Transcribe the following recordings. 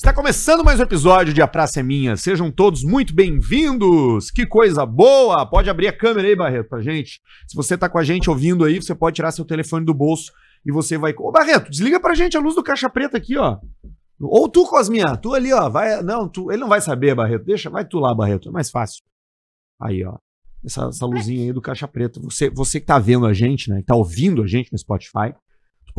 Está começando mais um episódio de A Praça é Minha. Sejam todos muito bem-vindos. Que coisa boa! Pode abrir a câmera aí, Barreto, pra gente. Se você tá com a gente ouvindo aí, você pode tirar seu telefone do bolso e você vai. Ô, Barreto, desliga pra gente a luz do caixa preta aqui, ó. Ou tu, Cosminha, tu ali, ó. Vai... Não, tu... ele não vai saber, Barreto. Deixa, vai tu lá, Barreto. É mais fácil. Aí, ó. Essa, essa luzinha aí do caixa preta. Você, você que tá vendo a gente, né? Que tá ouvindo a gente no Spotify.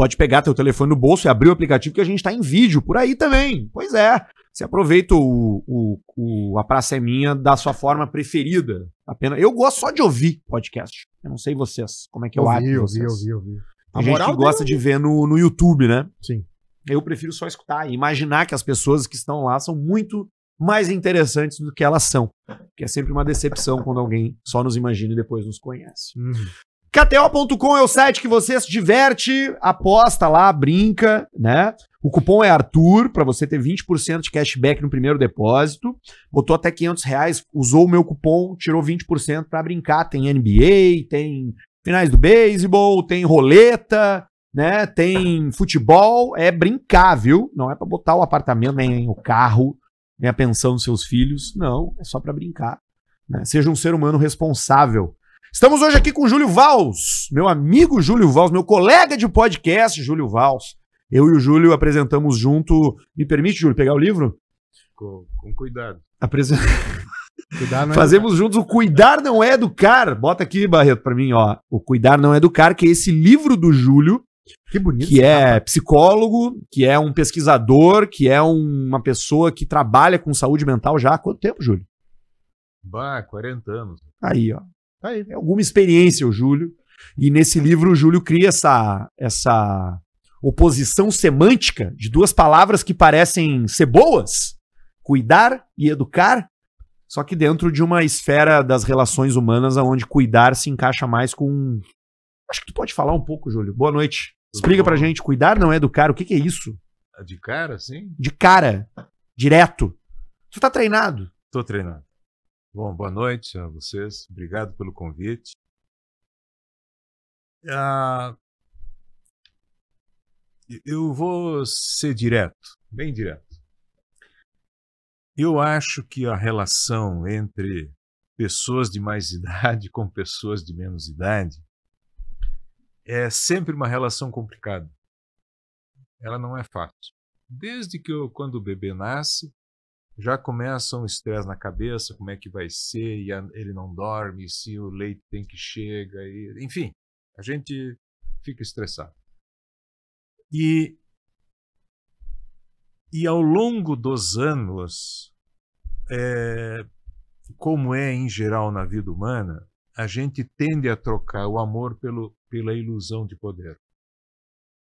Pode pegar teu telefone no bolso e abrir o aplicativo que a gente tá em vídeo por aí também. Pois é. Você aproveita o, o, o A Praça é Minha da sua forma preferida. Apenas, eu gosto só de ouvir podcast. Eu não sei vocês, como é que eu acho. ouvi, ouvi, ouvi, ouvi. Tem gente que gosta de ver no, no YouTube, né? Sim. Eu prefiro só escutar e imaginar que as pessoas que estão lá são muito mais interessantes do que elas são. Que é sempre uma decepção quando alguém só nos imagina e depois nos conhece. Uhum. KTO.com é o site que você se diverte, aposta lá, brinca, né? O cupom é Arthur, para você ter 20% de cashback no primeiro depósito. Botou até 500 reais, usou o meu cupom, tirou 20% para brincar. Tem NBA, tem finais do beisebol, tem roleta, né? Tem futebol. É brincar, viu? Não é para botar o apartamento, nem o carro, nem a pensão dos seus filhos. Não, é só para brincar. Né? Seja um ser humano responsável. Estamos hoje aqui com o Júlio Vals, meu amigo Júlio Vals, meu colega de podcast, Júlio Vals. Eu e o Júlio apresentamos junto. Me permite, Júlio, pegar o livro? Com, com cuidado. Apresen- Cuidado, não é Fazemos juntos o Cuidar Não É Educar. Bota aqui, Barreto, pra mim, ó. O Cuidar Não É Educar, que é esse livro do Júlio, Que bonito. que é psicólogo, que é um pesquisador, que é um- uma pessoa que trabalha com saúde mental já há quanto tempo, Júlio? Bah, 40 anos. Aí, ó. Tá aí. É alguma experiência, o Júlio. E nesse livro, o Júlio cria essa, essa oposição semântica de duas palavras que parecem ser boas: cuidar e educar, só que dentro de uma esfera das relações humanas onde cuidar se encaixa mais com. Acho que tu pode falar um pouco, Júlio. Boa noite. Explica pra gente: cuidar não é educar. O que, que é isso? De cara, sim? De cara, direto. Tu tá treinado. Tô treinando. Bom, boa noite a vocês. Obrigado pelo convite. Ah, eu vou ser direto, bem direto. Eu acho que a relação entre pessoas de mais idade com pessoas de menos idade é sempre uma relação complicada. Ela não é fácil. Desde que eu, quando o bebê nasce, já começa um estresse na cabeça, como é que vai ser, e a- ele não dorme, se o leite tem que chega, e, enfim, a gente fica estressado. E, e ao longo dos anos, é, como é em geral na vida humana, a gente tende a trocar o amor pelo, pela ilusão de poder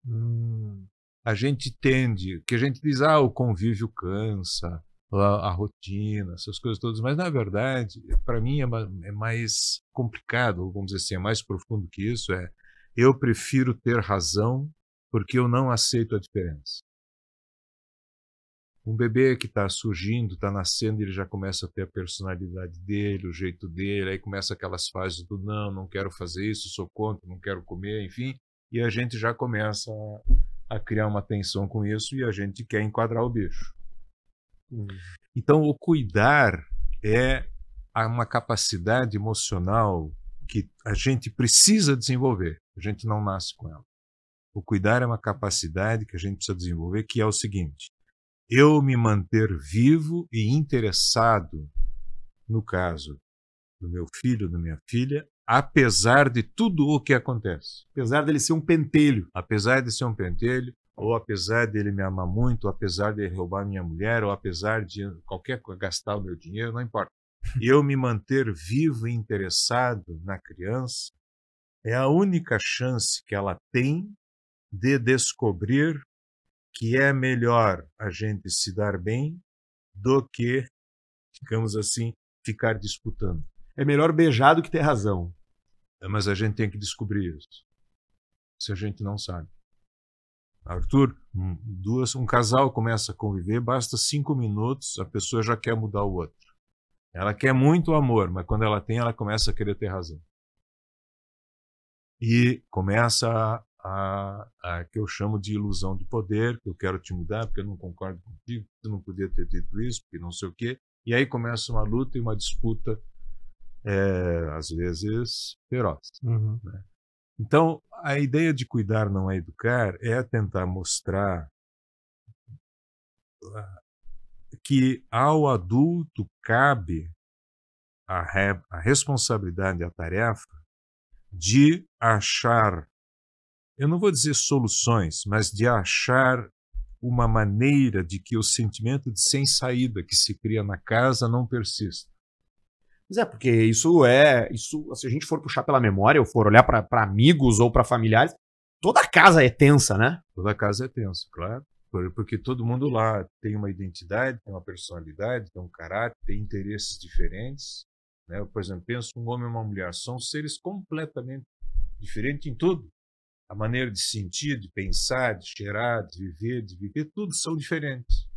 Hum, a gente tende, que a gente diz, ah, o convívio cansa, a, rotina, essas coisas todas, mas na verdade, para mim é, é mais complicado, vamos dizer assim, é mais profundo que isso, é eu prefiro ter razão porque eu não aceito a diferença. Um bebê que está surgindo, está nascendo, ele já começa a ter a personalidade dele, o jeito dele, aí começa aquelas fases do não, não quero fazer isso, sou contra, não quero comer, enfim, e a gente já começa a a criar uma tensão com isso e a gente quer enquadrar o bicho. Então, o cuidar é uma capacidade emocional que a gente precisa desenvolver. A gente não nasce com ela. O cuidar é uma capacidade que a gente precisa desenvolver, que é o seguinte: eu me manter vivo e interessado, no caso do meu filho, da minha filha, apesar de tudo o que acontece Apesar dele ser um pentelho. apesar de ser um pentelho, ou apesar dele me amar muito, ou apesar de roubar minha mulher, ou apesar de qualquer coisa gastar o meu dinheiro, não importa. Eu me manter vivo e interessado na criança é a única chance que ela tem de descobrir que é melhor a gente se dar bem do que, digamos assim, ficar disputando. É melhor beijar do que ter razão. Mas a gente tem que descobrir isso. Se a gente não sabe. Arthur, um, duas, um casal começa a conviver, basta cinco minutos, a pessoa já quer mudar o outro. Ela quer muito amor, mas quando ela tem, ela começa a querer ter razão. E começa a, a, a que eu chamo de ilusão de poder, que eu quero te mudar porque eu não concordo contigo, tu não podia ter dito isso, porque não sei o quê. E aí começa uma luta e uma disputa, é, às vezes, feroz. Uhum. Então, a ideia de cuidar não é educar é tentar mostrar ah, que ao adulto cabe a, re, a responsabilidade, a tarefa de achar, eu não vou dizer soluções, mas de achar uma maneira de que o sentimento de sem saída que se cria na casa não persista. Mas é, porque isso é. isso Se a gente for puxar pela memória, ou for olhar para amigos ou para familiares, toda casa é tensa, né? Toda casa é tensa, claro. Porque todo mundo lá tem uma identidade, tem uma personalidade, tem um caráter, tem interesses diferentes. Né? Por exemplo, penso um homem e uma mulher, são seres completamente diferentes em tudo. A maneira de sentir, de pensar, de cheirar, de viver, de viver, tudo são diferentes.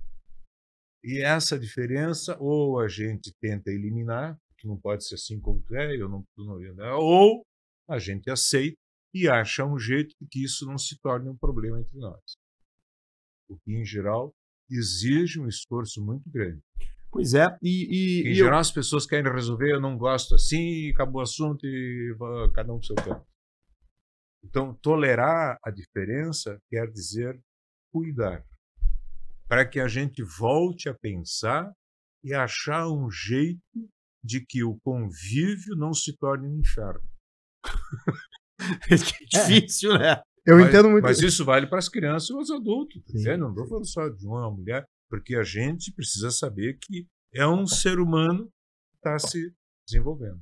E essa diferença, ou a gente tenta eliminar, que não pode ser assim como tu é, eu não, tu não, né? ou a gente aceita e acha um jeito de que isso não se torne um problema entre nós. O que, em geral, exige um esforço muito grande. Pois é, e. e em e geral, eu... as pessoas querem resolver, eu não gosto assim, acabou o assunto e cada um pro seu canto. Então, tolerar a diferença quer dizer cuidar, para que a gente volte a pensar e achar um jeito de que o convívio não se torne um inferno. é difícil, é. né? Eu mas, entendo muito. Mas isso vale para as crianças e os adultos. Tá não estou falando só de uma mulher, porque a gente precisa saber que é um ser humano que está se desenvolvendo.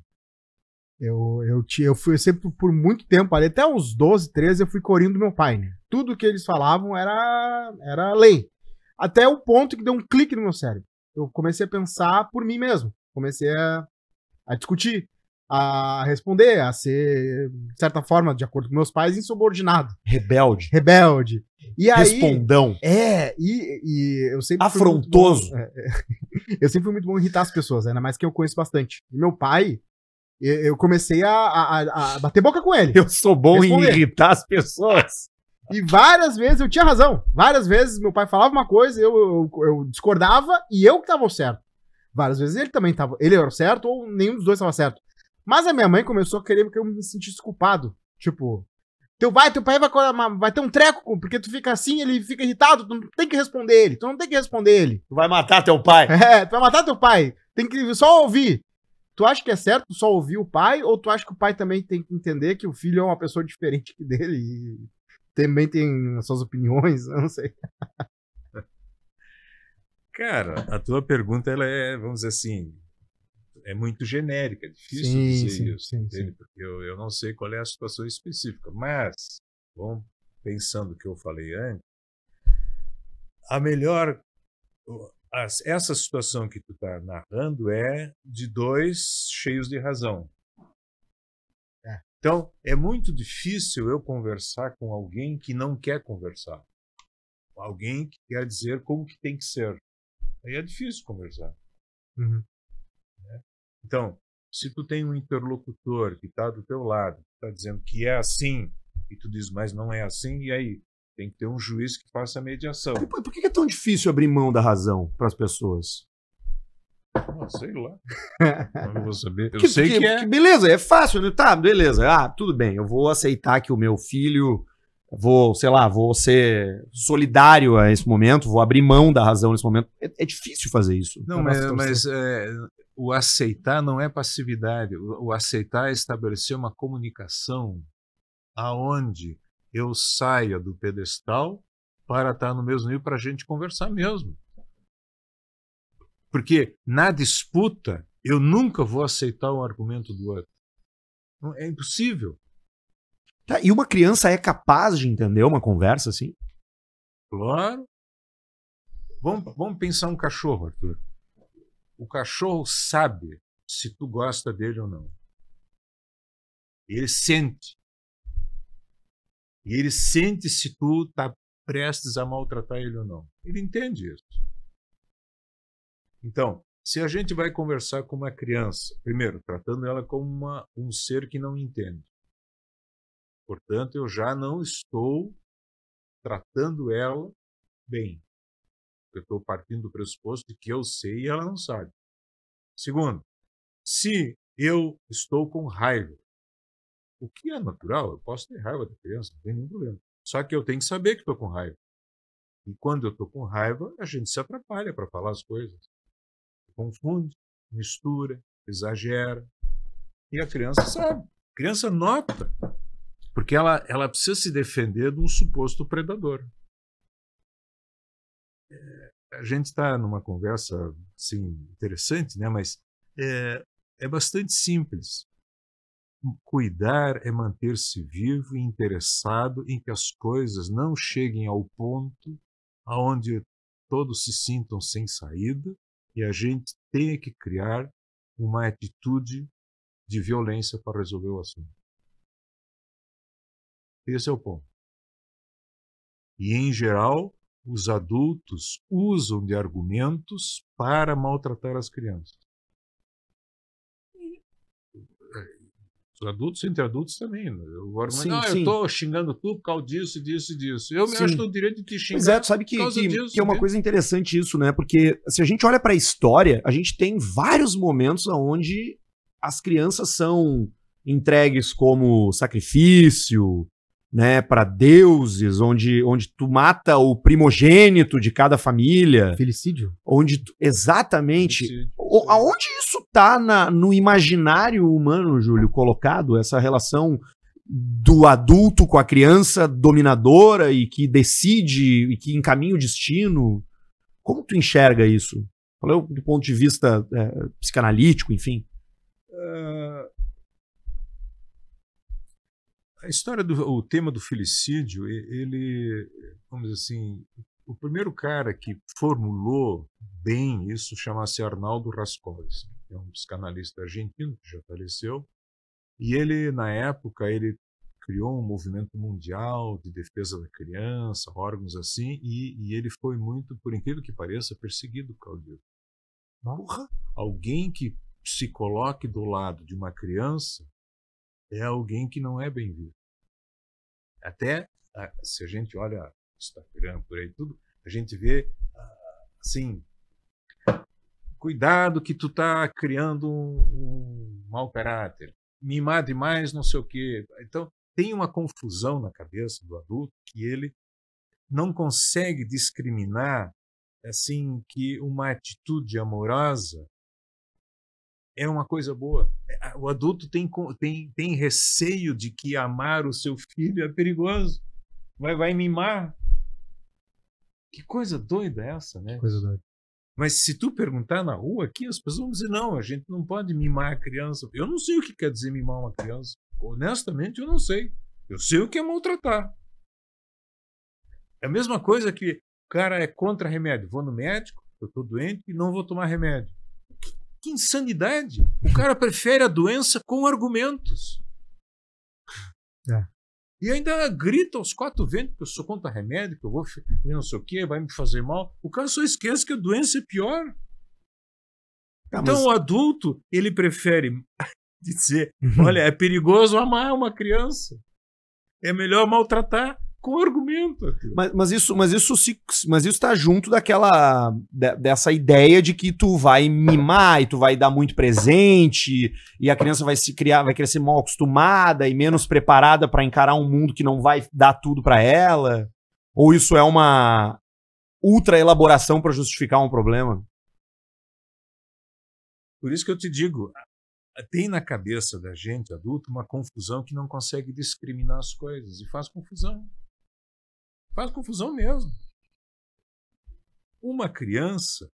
Eu, eu, eu fui sempre por muito tempo, ali, até uns 12, 13, eu fui corinho do meu pai, né? Tudo que eles falavam era, era lei. Até o ponto que deu um clique no meu cérebro. Eu comecei a pensar por mim mesmo. Comecei a, a discutir, a responder, a ser, de certa forma, de acordo com meus pais, insubordinado. Rebelde. Rebelde. E aí, Respondão. É, e, e eu sempre. Afrontoso. Bom, é, eu sempre fui muito bom em irritar as pessoas, ainda mais que eu conheço bastante. E meu pai, eu comecei a, a, a, bater boca com ele. Eu sou bom responder. em irritar as pessoas. E várias vezes eu tinha razão. Várias vezes meu pai falava uma coisa, eu, eu, eu discordava e eu que estava certo. Várias vezes ele também estava. Ele era certo ou nenhum dos dois estava certo. Mas a minha mãe começou a querer que eu me sentisse culpado. Tipo, teu pai, teu pai vai, vai ter um treco, porque tu fica assim, ele fica irritado, tu não tem que responder ele. Tu não tem que responder ele. Tu vai matar teu pai. É, tu vai matar teu pai. Tem que só ouvir. Tu acha que é certo só ouvir o pai, ou tu acha que o pai também tem que entender que o filho é uma pessoa diferente dele e também tem as suas opiniões? Eu não sei. Cara, a tua pergunta ela é, vamos dizer assim, é muito genérica, é difícil sim, dizer sim, isso, sim, entende? Porque eu, eu não sei qual é a situação específica, mas, bom, pensando o que eu falei antes, a melhor essa situação que tu está narrando é de dois cheios de razão. É. Então, é muito difícil eu conversar com alguém que não quer conversar. Alguém que quer dizer como que tem que ser. Aí é difícil conversar. Uhum. Né? Então, se tu tem um interlocutor que está do teu lado, está dizendo que é assim, e tu diz, mas não é assim, e aí? Tem que ter um juiz que faça a mediação. E por que é tão difícil abrir mão da razão para as pessoas? Ah, sei lá. não vou saber. Eu que, sei que, que, é. Que beleza, é fácil, né? Tá, beleza. Ah, tudo bem. Eu vou aceitar que o meu filho. Vou, sei lá, vou ser solidário a esse momento, vou abrir mão da razão nesse momento. É, é difícil fazer isso. Não, mas, mas é, o aceitar não é passividade. O, o aceitar é estabelecer uma comunicação aonde eu saia do pedestal para estar no mesmo nível para a gente conversar mesmo. Porque na disputa eu nunca vou aceitar o argumento do outro. É impossível. Tá, e uma criança é capaz de entender uma conversa assim? Claro. Vamos, vamos pensar um cachorro, Arthur. O cachorro sabe se tu gosta dele ou não. Ele sente. E ele sente se tu está prestes a maltratar ele ou não. Ele entende isso. Então, se a gente vai conversar com uma criança, primeiro, tratando ela como uma, um ser que não entende. Portanto, eu já não estou tratando ela bem. Eu estou partindo do pressuposto de que eu sei e ela não sabe. Segundo, se eu estou com raiva, o que é natural, eu posso ter raiva da criança, não tem nenhum problema. Só que eu tenho que saber que estou com raiva. E quando eu estou com raiva, a gente se atrapalha para falar as coisas. Confunde, mistura, exagera. E a criança sabe. A criança nota. Porque ela, ela precisa se defender de um suposto predador. É, a gente está numa conversa assim, interessante, né? mas é, é bastante simples. Cuidar é manter-se vivo e interessado em que as coisas não cheguem ao ponto aonde todos se sintam sem saída e a gente tenha que criar uma atitude de violência para resolver o assunto. Esse é o ponto. E, em geral, os adultos usam de argumentos para maltratar as crianças. Os adultos entre adultos também. Né? Eu, argumento, sim, não, sim. eu estou xingando tu por causa disso, disso e disso. Eu sim. me acho no direito de te xingar. Pois é, sabe que, que, disso, que é uma coisa interessante isso, né? Porque se a gente olha para a história, a gente tem vários momentos onde as crianças são entregues como sacrifício, né, para deuses, onde, onde tu mata o primogênito de cada família. Felicídio. Onde tu, exatamente. Felicídio. O, aonde isso tá na, no imaginário humano, Júlio, colocado essa relação do adulto com a criança dominadora e que decide e que encaminha o destino? Como tu enxerga isso? Qual é o do ponto de vista é, psicanalítico, enfim? Uh, a história do o tema do felicídio, ele, vamos dizer assim, o primeiro cara que formulou bem isso chama-se Arnaldo Rascoles, é um psicanalista argentino que já faleceu, e ele na época ele criou um movimento mundial de defesa da criança, órgãos assim, e, e ele foi muito, por incrível que pareça, perseguido, Claudio. Porra! Alguém que se coloque do lado de uma criança é alguém que não é bem visto. Até ah, se a gente olha Instagram por aí tudo, a gente vê ah, assim, cuidado que tu tá criando um, um mau caráter, mimar demais, não sei o quê. Então tem uma confusão na cabeça do adulto que ele não consegue discriminar assim que uma atitude amorosa é uma coisa boa. É, o adulto tem, tem, tem receio de que amar o seu filho é perigoso. Vai, vai mimar. Que coisa doida é essa, né? Coisa doida. Mas se tu perguntar na rua aqui, as pessoas vão dizer: não, a gente não pode mimar a criança. Eu não sei o que quer dizer mimar uma criança. Honestamente, eu não sei. Eu sei o que é maltratar. É a mesma coisa que o cara é contra remédio. Vou no médico, eu estou doente e não vou tomar remédio. Que insanidade! O cara prefere a doença com argumentos. É. E ainda grita aos quatro ventos que eu sou contra remédio, que eu vou não sei o que, vai me fazer mal. O cara só esquece que a doença é pior. Ah, então mas... o adulto, ele prefere dizer, uhum. olha, é perigoso amar uma criança. É melhor maltratar com argumento. Mas, mas, isso, mas isso se, mas isso está junto daquela de, dessa ideia de que tu vai mimar e tu vai dar muito presente e a criança vai se criar, vai crescer mal acostumada e menos preparada para encarar um mundo que não vai dar tudo para ela. Ou isso é uma ultra elaboração para justificar um problema? Por isso que eu te digo, tem na cabeça da gente adulta uma confusão que não consegue discriminar as coisas e faz confusão. Faz confusão mesmo. Uma criança,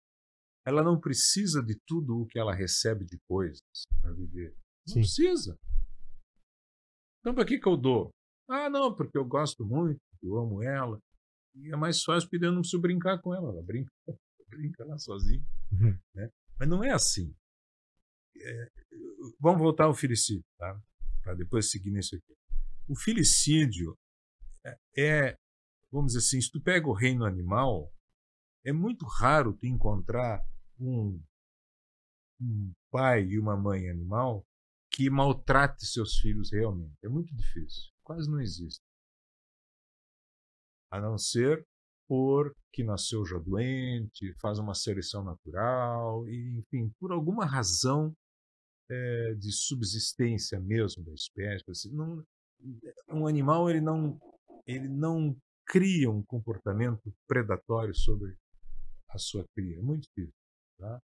ela não precisa de tudo o que ela recebe depois para viver. Não Sim. precisa. Então, para que, que eu dou? Ah, não, porque eu gosto muito, eu amo ela. E é mais fácil porque eu não preciso brincar com ela. Ela brinca, brinca lá sozinha. Uhum. Né? Mas não é assim. É, vamos voltar ao filicídio, tá? para depois seguir nisso aqui. O filicídio é, é vamos dizer assim, se tu pega o reino animal, é muito raro tu encontrar um, um pai e uma mãe animal que maltrate seus filhos realmente. É muito difícil. quase não existe. A não ser porque nasceu já doente, faz uma seleção natural, e, enfim, por alguma razão é, de subsistência mesmo da espécie. Assim, não, um animal ele não, ele não cria um comportamento predatório sobre a sua cria. É muito difícil. Tá?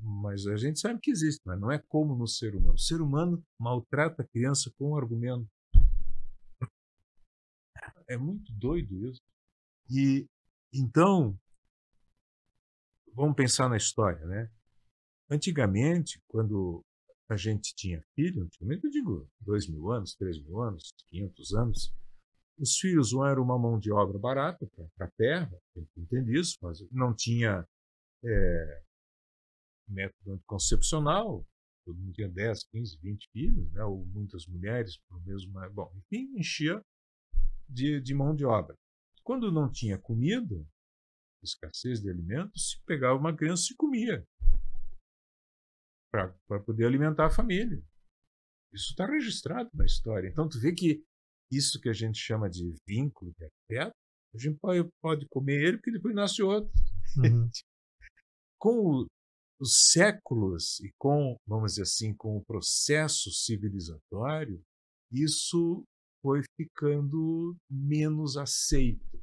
Mas a gente sabe que existe, mas não é como no ser humano. O ser humano maltrata a criança com um argumento. É muito doido isso. E então, vamos pensar na história, né? Antigamente, quando a gente tinha filho, antigamente eu digo dois mil anos, três mil anos, quinhentos anos, os filhos não eram uma mão de obra barata para a terra, entende isso, mas não tinha é, método anticoncepcional, todo mundo tinha 10, 15, 20 filhos, né, ou muitas mulheres, por mesmo, bom, enfim, enchia de, de mão de obra. Quando não tinha comida, escassez de alimentos, se pegava uma criança e comia para poder alimentar a família. Isso está registrado na história. Então, tu vê que isso que a gente chama de vínculo de afeto, a gente pode, pode comer ele porque depois nasce outro. Uhum. com o, os séculos e com, vamos dizer assim, com o processo civilizatório, isso foi ficando menos aceito.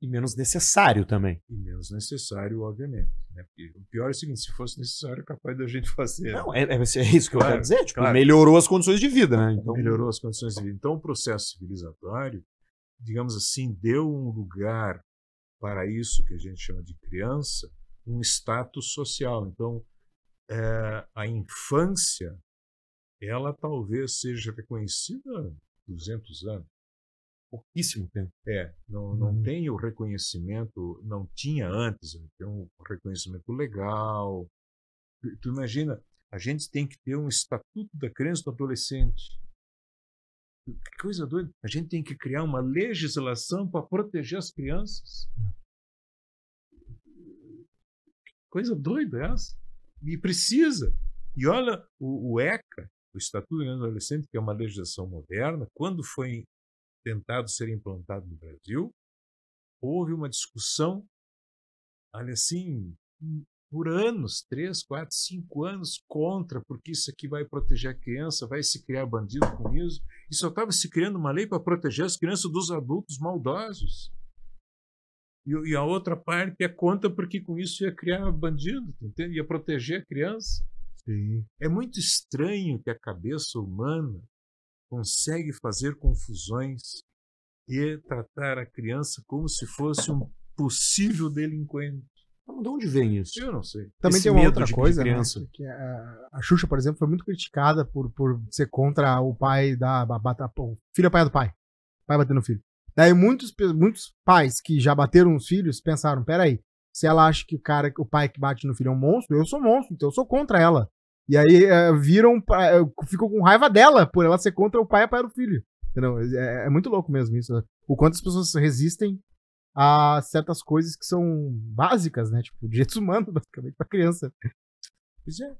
E menos necessário também. E menos necessário, obviamente. Né? Porque o pior é o seguinte: se fosse necessário, é capaz da gente fazer. Não, é, é, é isso que eu quero dizer. Tipo, claro. melhorou as condições de vida, né? Então... Melhorou as condições de vida. Então, o processo civilizatório, digamos assim, deu um lugar para isso que a gente chama de criança, um status social. Então, é, a infância, ela talvez seja reconhecida há 200 anos pouquíssimo tempo. É, não, não uhum. tem o reconhecimento, não tinha antes, né, tem um reconhecimento legal. Tu, tu, imagina, a gente tem que ter um estatuto da criança e do adolescente. Que coisa doida. A gente tem que criar uma legislação para proteger as crianças. Que coisa doida é essa. E precisa. E olha, o, o ECA, o Estatuto do Adolescente, que é uma legislação moderna, quando foi tentado ser implantado no Brasil, houve uma discussão, olha assim, por anos, três, quatro, cinco anos, contra, porque isso aqui vai proteger a criança, vai se criar bandido com isso. E só estava se criando uma lei para proteger as crianças dos adultos maldosos. E, e, a outra parte é contra, porque com isso ia criar bandido, entende? ia proteger a criança. Sim. É muito estranho que a cabeça humana consegue fazer confusões e tratar a criança como se fosse um possível delinquente. De onde vem isso? Eu não sei. Também Esse tem uma outra coisa, né? Que a, a Xuxa, por exemplo, foi muito criticada por, por ser contra o pai da. Bata, o filho apanhar do pai. Pai batendo no filho. Daí muitos, muitos pais que já bateram os filhos pensaram: peraí, se ela acha que o cara, o pai que bate no filho é um monstro, eu sou monstro, então eu sou contra ela. E aí é, viram, é, ficou com raiva dela por ela ser contra o pai e a pai do filho. Entendeu? É, é, muito louco mesmo isso. Né? O quanto as pessoas resistem a certas coisas que são básicas, né? Tipo, direitos humanos, basicamente, pra criança. Pois é.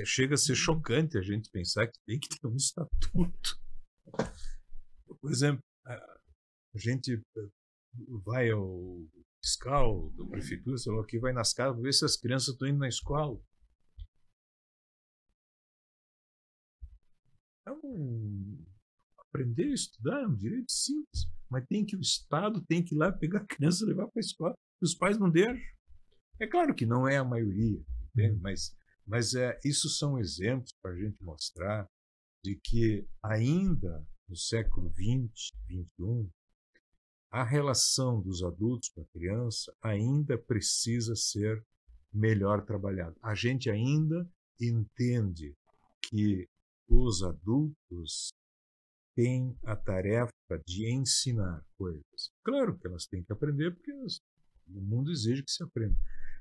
é. Chega a ser chocante a gente pensar que tem que ter um estatuto. Por exemplo, a gente vai ao fiscal da prefeitura, sei lá que, vai nas casas ver se as crianças estão indo na escola. Então, aprender a estudar é um direito simples, mas tem que o Estado tem que ir lá pegar a criança e levar para a escola. Os pais não deixam. É claro que não é a maioria, entende? mas, mas é, isso são exemplos para a gente mostrar de que ainda no século XX, XXI, a relação dos adultos com a criança ainda precisa ser melhor trabalhada. A gente ainda entende que os adultos têm a tarefa de ensinar coisas. Claro que elas têm que aprender, porque elas, o mundo exige que se aprenda.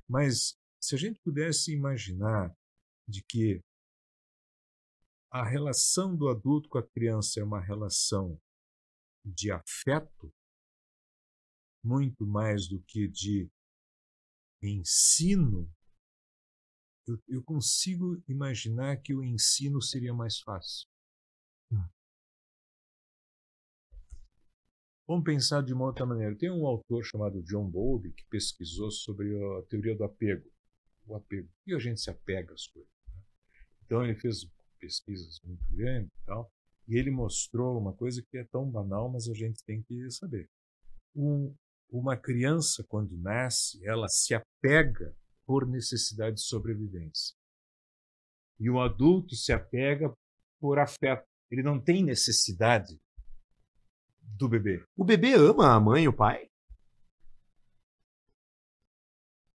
Mas se a gente pudesse imaginar de que a relação do adulto com a criança é uma relação de afeto, muito mais do que de ensino eu, eu consigo imaginar que o ensino seria mais fácil. Hum. Vamos pensar de uma outra maneira. Tem um autor chamado John Bowlby que pesquisou sobre a teoria do apego. O apego. E a gente se apega às coisas. Né? Então ele fez pesquisas muito grandes e tal, e ele mostrou uma coisa que é tão banal, mas a gente tem que saber. Um, uma criança, quando nasce, ela se apega por necessidade de sobrevivência. E o adulto se apega por afeto. Ele não tem necessidade do bebê. O bebê ama a mãe e o pai?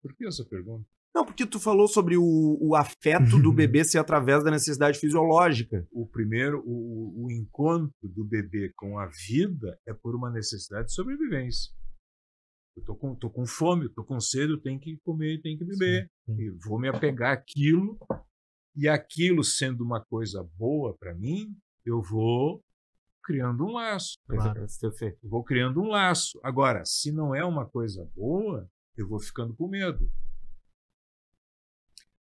Por que essa pergunta? Não, porque tu falou sobre o, o afeto do bebê ser através da necessidade fisiológica. O primeiro, o, o encontro do bebê com a vida é por uma necessidade de sobrevivência. Eu tô com, tô com fome, tô com sede, eu tenho que comer, tenho que beber. Sim, sim. E vou me apegar àquilo. E aquilo sendo uma coisa boa para mim, eu vou criando um laço. Claro, vou criando um laço. Agora, se não é uma coisa boa, eu vou ficando com medo.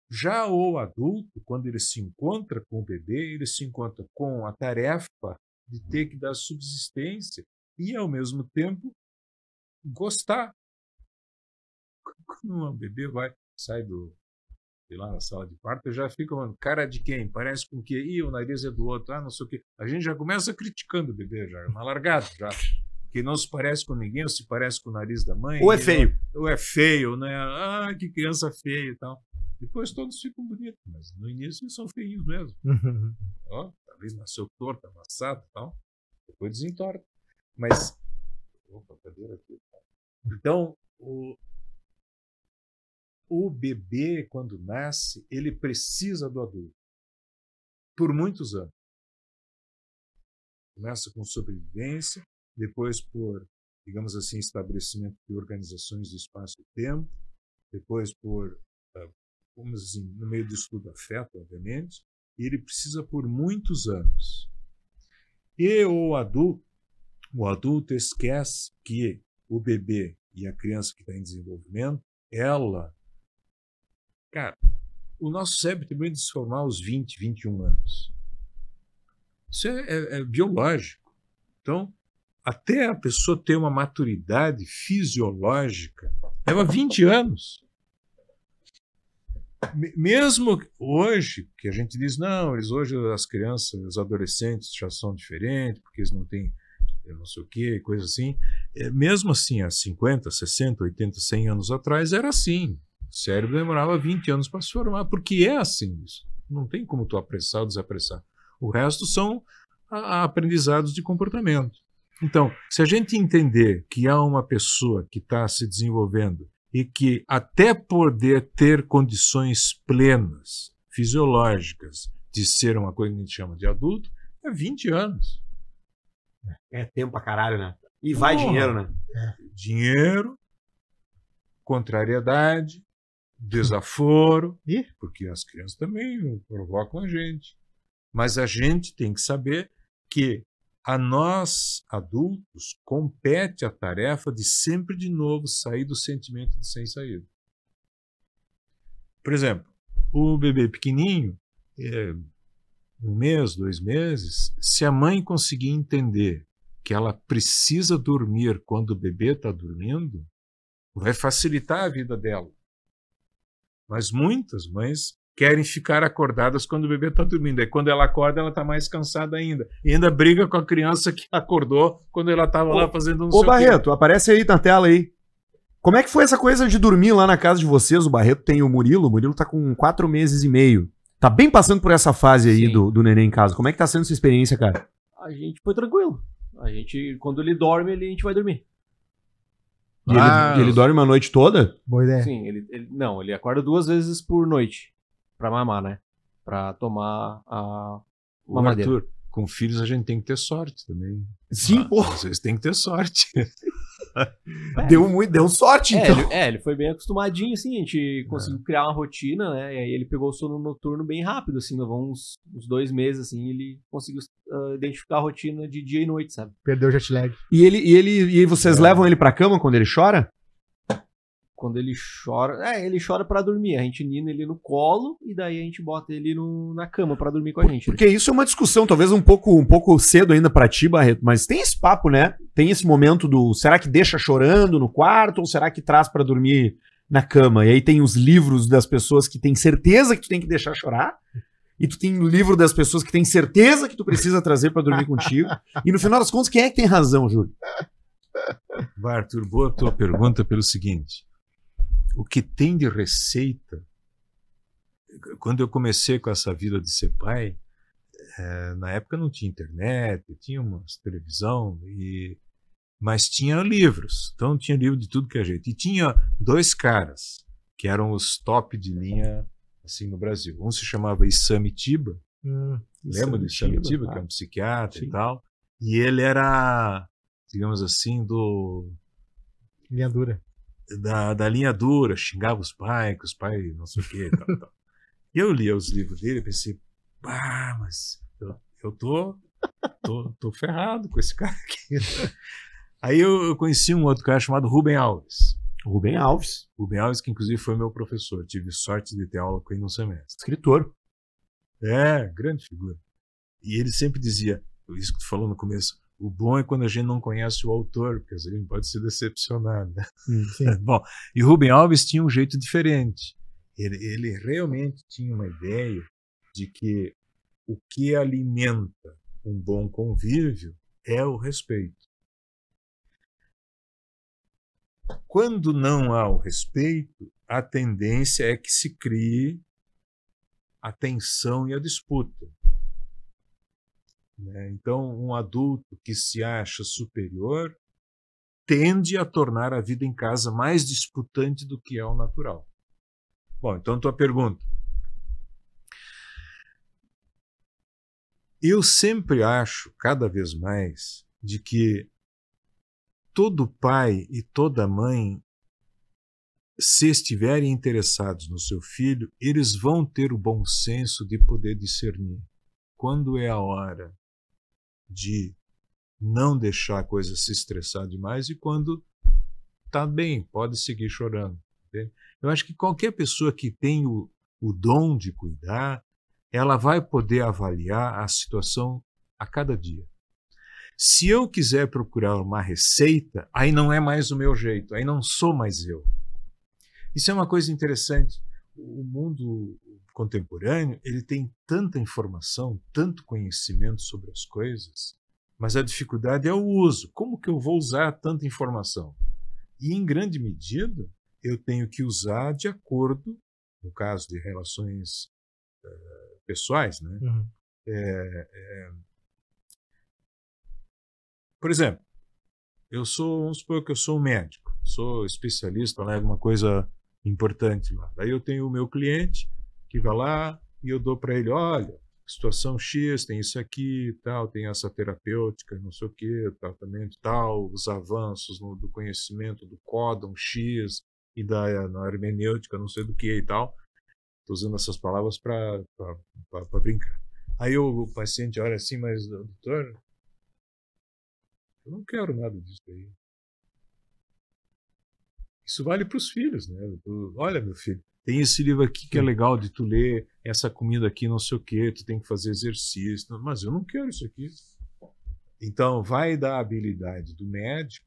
Já o adulto, quando ele se encontra com o bebê, ele se encontra com a tarefa de ter que dar subsistência e, ao mesmo tempo, gostar. Quando um bebê vai, sai do, sei lá, na sala de parto, já fico, mano, cara de quem? Parece com que? Ih, o nariz é do outro, ah, não sei o quê. A gente já começa criticando o bebê, já, na largada, já. Que não se parece com ninguém, ou se parece com o nariz da mãe. Ou é feio. Não, ou é feio, né? Ah, que criança feia e tal. Depois todos ficam bonitos, mas no início eles são feinhos mesmo. Ó, talvez nasceu torto, amassado e tal. Depois desentorta. Mas. Opa, cadeira aqui. Então, o, o bebê, quando nasce, ele precisa do adulto. Por muitos anos. Começa com sobrevivência, depois por, digamos assim, estabelecimento de organizações de espaço e tempo, depois por, ah, vamos assim, no meio do estudo afeto, obviamente, e ele precisa por muitos anos. E o adulto, o adulto esquece que o bebê e a criança que está em desenvolvimento, ela. Cara, o nosso cérebro também de se formar aos 20, 21 anos. Isso é, é, é biológico. Então, até a pessoa ter uma maturidade fisiológica, leva 20 anos. Mesmo hoje, que a gente diz, não, eles hoje as crianças, os adolescentes já são diferentes, porque eles não têm não sei o que, coisa assim. É, mesmo assim, há 50, 60, 80, 100 anos atrás, era assim. O cérebro demorava 20 anos para se formar, porque é assim isso. Não tem como tu apressar ou desapressar. O resto são aprendizados de comportamento. Então, se a gente entender que há uma pessoa que está se desenvolvendo e que, até poder ter condições plenas, fisiológicas, de ser uma coisa que a gente chama de adulto, é 20 anos. É tempo pra caralho, né? E vai Porra. dinheiro, né? É. Dinheiro, contrariedade, desaforo, e? porque as crianças também provocam a gente. Mas a gente tem que saber que a nós, adultos, compete a tarefa de sempre de novo sair do sentimento de sem saída. Por exemplo, o bebê pequenininho, é, um mês, dois meses, se a mãe conseguir entender que ela precisa dormir quando o bebê está dormindo, vai facilitar a vida dela. Mas muitas mães querem ficar acordadas quando o bebê está dormindo. Aí quando ela acorda, ela está mais cansada ainda. E ainda briga com a criança que acordou quando ela estava lá fazendo um Ô, Barreto, aparece aí na tela aí. Como é que foi essa coisa de dormir lá na casa de vocês? O Barreto tem o Murilo. O Murilo está com quatro meses e meio. Tá bem passando por essa fase aí do, do neném em casa. Como é que tá sendo essa experiência, cara? A gente foi tranquilo. A gente, quando ele dorme, ele, a gente vai dormir. E ah, ele, ele, dorme uma noite toda? Boa ideia. Sim, ele, ele, não, ele acorda duas vezes por noite pra mamar, né? Pra tomar a mamadeira. Arthur, com filhos a gente tem que ter sorte também. Sim, ah, pô. Às vezes tem que ter sorte. É, deu, muito, deu sorte, é, então. Ele, é, ele foi bem acostumadinho, assim, a gente conseguiu é. criar uma rotina, né? E aí ele pegou o sono noturno bem rápido, assim, levou uns, uns dois meses, assim, ele conseguiu uh, identificar a rotina de dia e noite, sabe? Perdeu o jet lag. E ele, e ele e vocês é. levam ele pra cama quando ele chora? Quando ele chora. É, ele chora pra dormir. A gente nina ele no colo e daí a gente bota ele no- na cama pra dormir com a gente. né? Porque isso é uma discussão, talvez um pouco, um pouco cedo ainda pra ti, Barreto, mas tem esse papo, né? Tem esse momento do será que deixa chorando no quarto ou será que traz pra dormir na cama? E aí tem os livros das pessoas que têm certeza que tu tem que deixar chorar. E tu tem o livro das pessoas que têm certeza que tu precisa trazer pra dormir contigo. E no final das contas, quem é que tem razão, Júlio? Vai, Arthur, boa tua pergunta pelo seguinte. O que tem de receita, quando eu comecei com essa vida de ser pai, eh, na época não tinha internet, tinha uma televisão, e, mas tinha livros. Então tinha livro de tudo que é jeito. E tinha dois caras que eram os top de linha assim no Brasil. Um se chamava Isamitiba, Hum, Lembra do Chamitiba, que é um psiquiatra Sim. e tal? E ele era, digamos assim, do linha dura. Da, da linha dura, xingava os pais, que os pais não sei o que e tal, tal. E eu lia os livros dele e pensei, ah, mas eu, eu tô, tô, tô ferrado com esse cara aqui. Aí eu, eu conheci um outro cara chamado Rubem Alves. Rubem Alves, Rubem Alves, que inclusive foi meu professor. Tive sorte de ter aula com ele no semestre. escritor. É, grande figura. E ele sempre dizia, isso que tu falou no começo, o bom é quando a gente não conhece o autor, porque a gente pode se decepcionar, né? Bom, e Rubem Alves tinha um jeito diferente. Ele, ele realmente tinha uma ideia de que o que alimenta um bom convívio é o respeito. Quando não há o respeito, a tendência é que se crie a tensão e a disputa. Né? Então, um adulto que se acha superior tende a tornar a vida em casa mais disputante do que é o natural. Bom, então tua pergunta. Eu sempre acho, cada vez mais, de que todo pai e toda mãe, se estiverem interessados no seu filho, eles vão ter o bom senso de poder discernir quando é a hora de não deixar a coisa se estressar demais e quando tá bem, pode seguir chorando. entende? Eu acho que qualquer pessoa que tem o, o dom de cuidar, ela vai poder avaliar a situação a cada dia. Se eu quiser procurar uma receita, aí não é mais o meu jeito, aí não sou mais eu. Isso é uma coisa interessante. O mundo contemporâneo ele tem tanta informação, tanto conhecimento sobre as coisas, mas a dificuldade é o uso. Como que eu vou usar tanta informação? E em grande medida eu tenho que usar de acordo, no caso de relações eh, pessoais, né? Uhum. É, é, Por exemplo, eu sou, vamos supor que eu sou um médico, sou especialista lá em alguma coisa importante lá. Daí eu tenho o meu cliente que vai lá e eu dou para ele, olha, situação X, tem isso aqui, tal, tem essa terapêutica, não sei o que, tratamento tal, os avanços no, do conhecimento do códon X e da hermenêutica, não sei do que e tal. Estou usando essas palavras para brincar. Aí o, paciente olha assim, mas doutor, eu não quero nada disso aí. Isso vale para os filhos, né? Olha, meu filho, tem esse livro aqui que é legal de tu ler, essa comida aqui não sei o que, tu tem que fazer exercício, mas eu não quero isso aqui. Então, vai da habilidade do médico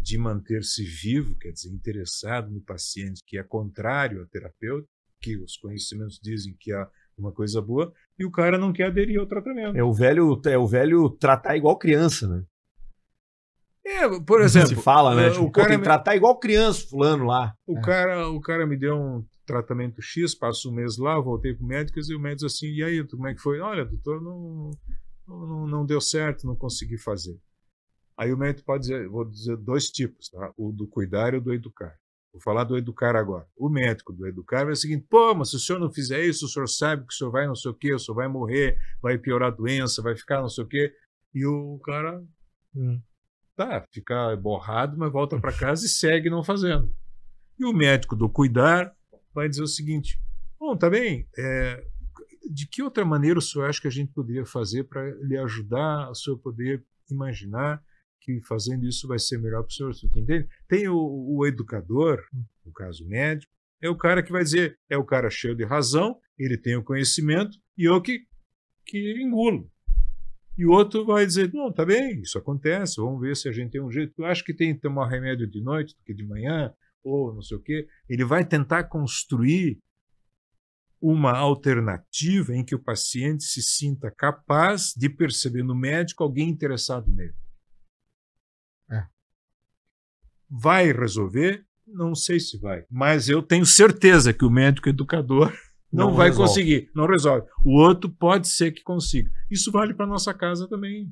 de manter-se vivo, quer dizer, interessado no paciente, que é contrário ao terapeuta, que os conhecimentos dizem que é uma coisa boa, e o cara não quer aderir ao tratamento. É o velho, é o velho tratar igual criança, né? É, por exemplo, Se fala, né? é, Tipo, o pô, cara tem que me- tratar igual criança, fulano lá. O, cara, o cara me deu um tratamento X, passo um mês lá, voltei pro médico e o médico disse assim, e aí, como é que foi? Olha, doutor, não, não, não deu certo, não consegui fazer. Aí o médico pode dizer, vou dizer dois tipos, tá? O do cuidar e o do educar. Vou falar do educar agora. O médico do educar vai ser o seguinte, pô, mas se o senhor não fizer isso, o senhor sabe que o senhor vai não sei o quê, o senhor vai morrer, vai piorar a doença, vai ficar não sei o quê. E o cara Hum. tá, fica borrado, mas volta para casa e segue não fazendo. E o médico do cuidar vai dizer o seguinte: bom, tá bem, é, de que outra maneira o senhor acha que a gente poderia fazer para lhe ajudar, o senhor poder imaginar que fazendo isso vai ser melhor para o senhor. Você entende? Tem o, o educador, no caso médico, é o cara que vai dizer, é o cara cheio de razão, ele tem o conhecimento e eu que, que engulo. E o outro vai dizer, não, tá bem, isso acontece, vamos ver se a gente tem um jeito. Eu acho que tem que tomar remédio de noite do que de manhã, ou não sei o quê. Ele vai tentar construir uma alternativa em que o paciente se sinta capaz de perceber no médico alguém interessado nele. É. Vai resolver? Não sei se vai, mas eu tenho certeza que o médico educador não, Não vai resolve. conseguir, não resolve. O outro pode ser que consiga. Isso vale para nossa casa também.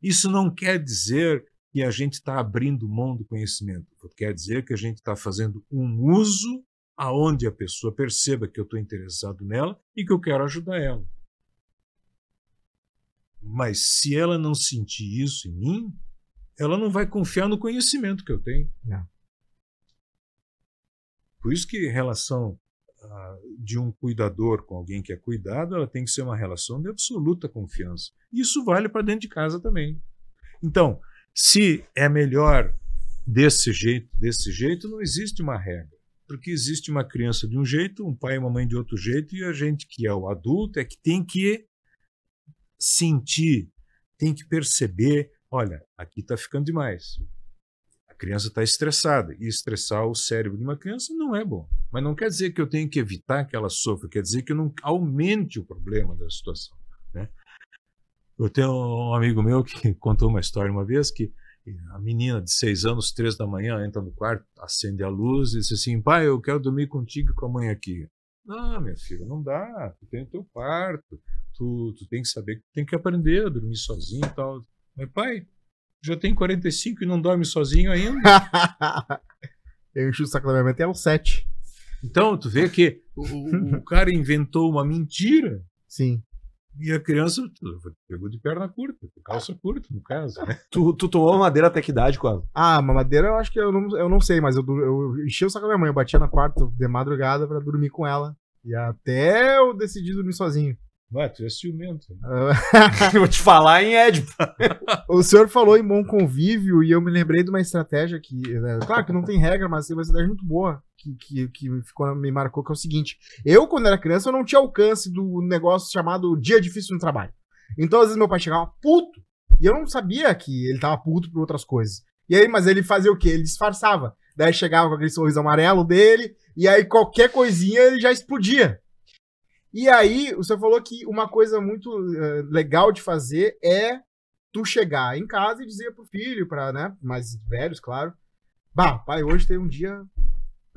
Isso não quer dizer que a gente está abrindo mão do conhecimento. Quer dizer que a gente está fazendo um uso aonde a pessoa perceba que eu estou interessado nela e que eu quero ajudar ela. Mas se ela não sentir isso em mim, ela não vai confiar no conhecimento que eu tenho. Não. Por isso que relação ah, de um cuidador com alguém que é cuidado, ela tem que ser uma relação de absoluta confiança. Isso vale para dentro de casa também. Então, se é melhor desse jeito, desse jeito, não existe uma regra. Porque existe uma criança de um jeito, um pai e uma mãe de outro jeito, e a gente que é o adulto é que tem que sentir, tem que perceber, olha, aqui está ficando demais. A criança está estressada, e estressar o cérebro de uma criança não é bom. Mas não quer dizer que eu tenho que evitar que ela sofra, quer dizer que eu não aumente o problema da situação. Né? Eu tenho um amigo meu que contou uma história uma vez que a menina de seis anos, três da manhã, entra no quarto, acende a luz e diz assim: pai, eu quero dormir contigo e com a mãe aqui. Não, minha filha, não dá. Tu tem o teu quarto. Tu, tu tem que saber que tu tem que aprender a dormir sozinho e tal. Mas, pai, já tem 45 e não dorme sozinho ainda. eu enchi o saco da minha mãe até os 7. Então, tu vê que o, o- o cara inventou uma mentira Sim. E a criança pegou de perna curta, de calça curta, no caso. Né? Tu, tu tomou madeira até que idade, quase? Ah, mamadeira eu acho que eu não, eu não sei, mas eu, eu enchi o saco da minha mãe. Eu batia na quarto de madrugada pra dormir com ela. E até eu decidi dormir sozinho. Vai, tu é ciumento. né? Ah, Vou te falar em Édipo. o senhor falou em bom convívio e eu me lembrei de uma estratégia que, né, claro que não tem regra, mas tem uma estratégia muito boa que, que, que ficou, me marcou, que é o seguinte. Eu, quando era criança, eu não tinha alcance do negócio chamado dia difícil no trabalho. Então, às vezes, meu pai chegava puto e eu não sabia que ele tava puto por outras coisas. E aí, mas ele fazia o quê? Ele disfarçava. Daí chegava com aquele sorriso amarelo dele, e aí qualquer coisinha ele já explodia. E aí, o senhor falou que uma coisa muito eh, legal de fazer é tu chegar em casa e dizer pro filho, para né, mais velhos, claro, bah, pai, hoje tem um dia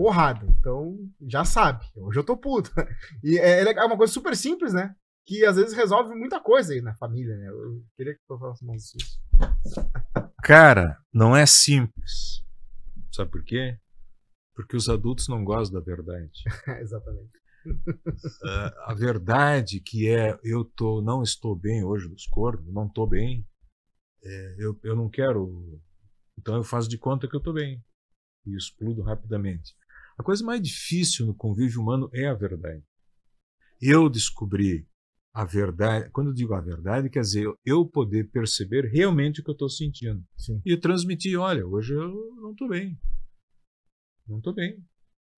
porrada, então já sabe, hoje eu tô puto. E é, legal, é uma coisa super simples, né? Que às vezes resolve muita coisa aí na família, né? Eu queria que tu falasse mais disso. Cara, não é simples. Sabe por quê? Porque os adultos não gostam da verdade. Exatamente. Ah, a verdade que é eu tô, não estou bem hoje dos cornos, não estou bem, é, eu, eu não quero. Então eu faço de conta que eu estou bem e explodo rapidamente. A coisa mais difícil no convívio humano é a verdade. Eu descobri a verdade. Quando eu digo a verdade, quer dizer eu poder perceber realmente o que eu estou sentindo Sim. e transmitir: olha, hoje eu não estou bem. Não estou bem.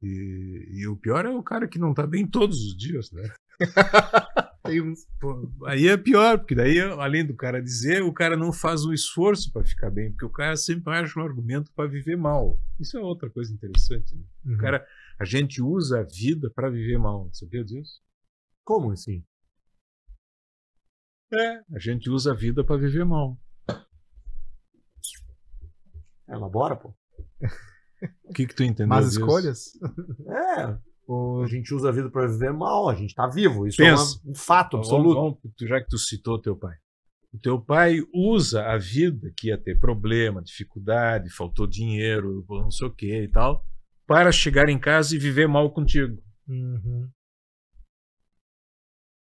E, e o pior é o cara que não está bem todos os dias, né? Tem. Pô, aí é pior, porque daí, além do cara dizer, o cara não faz um esforço para ficar bem, porque o cara sempre acha um argumento para viver mal. Isso é outra coisa interessante. Né? Uhum. O cara, a gente usa a vida para viver mal. Sabia disso? Como assim? É, a gente usa a vida para viver mal. Elabora, pô. O que que tu entendeu disso? escolhas? É, a gente usa a vida pra viver mal, a gente tá vivo. Isso Pensa. é um fato Vamos- absoluto. vamos- tu- já que tu citou teu pai. O teu pai usa a vida que ia ter problema, dificuldade, faltou dinheiro, não sei o que e tal, para chegar em casa e viver mal contigo. Uhum.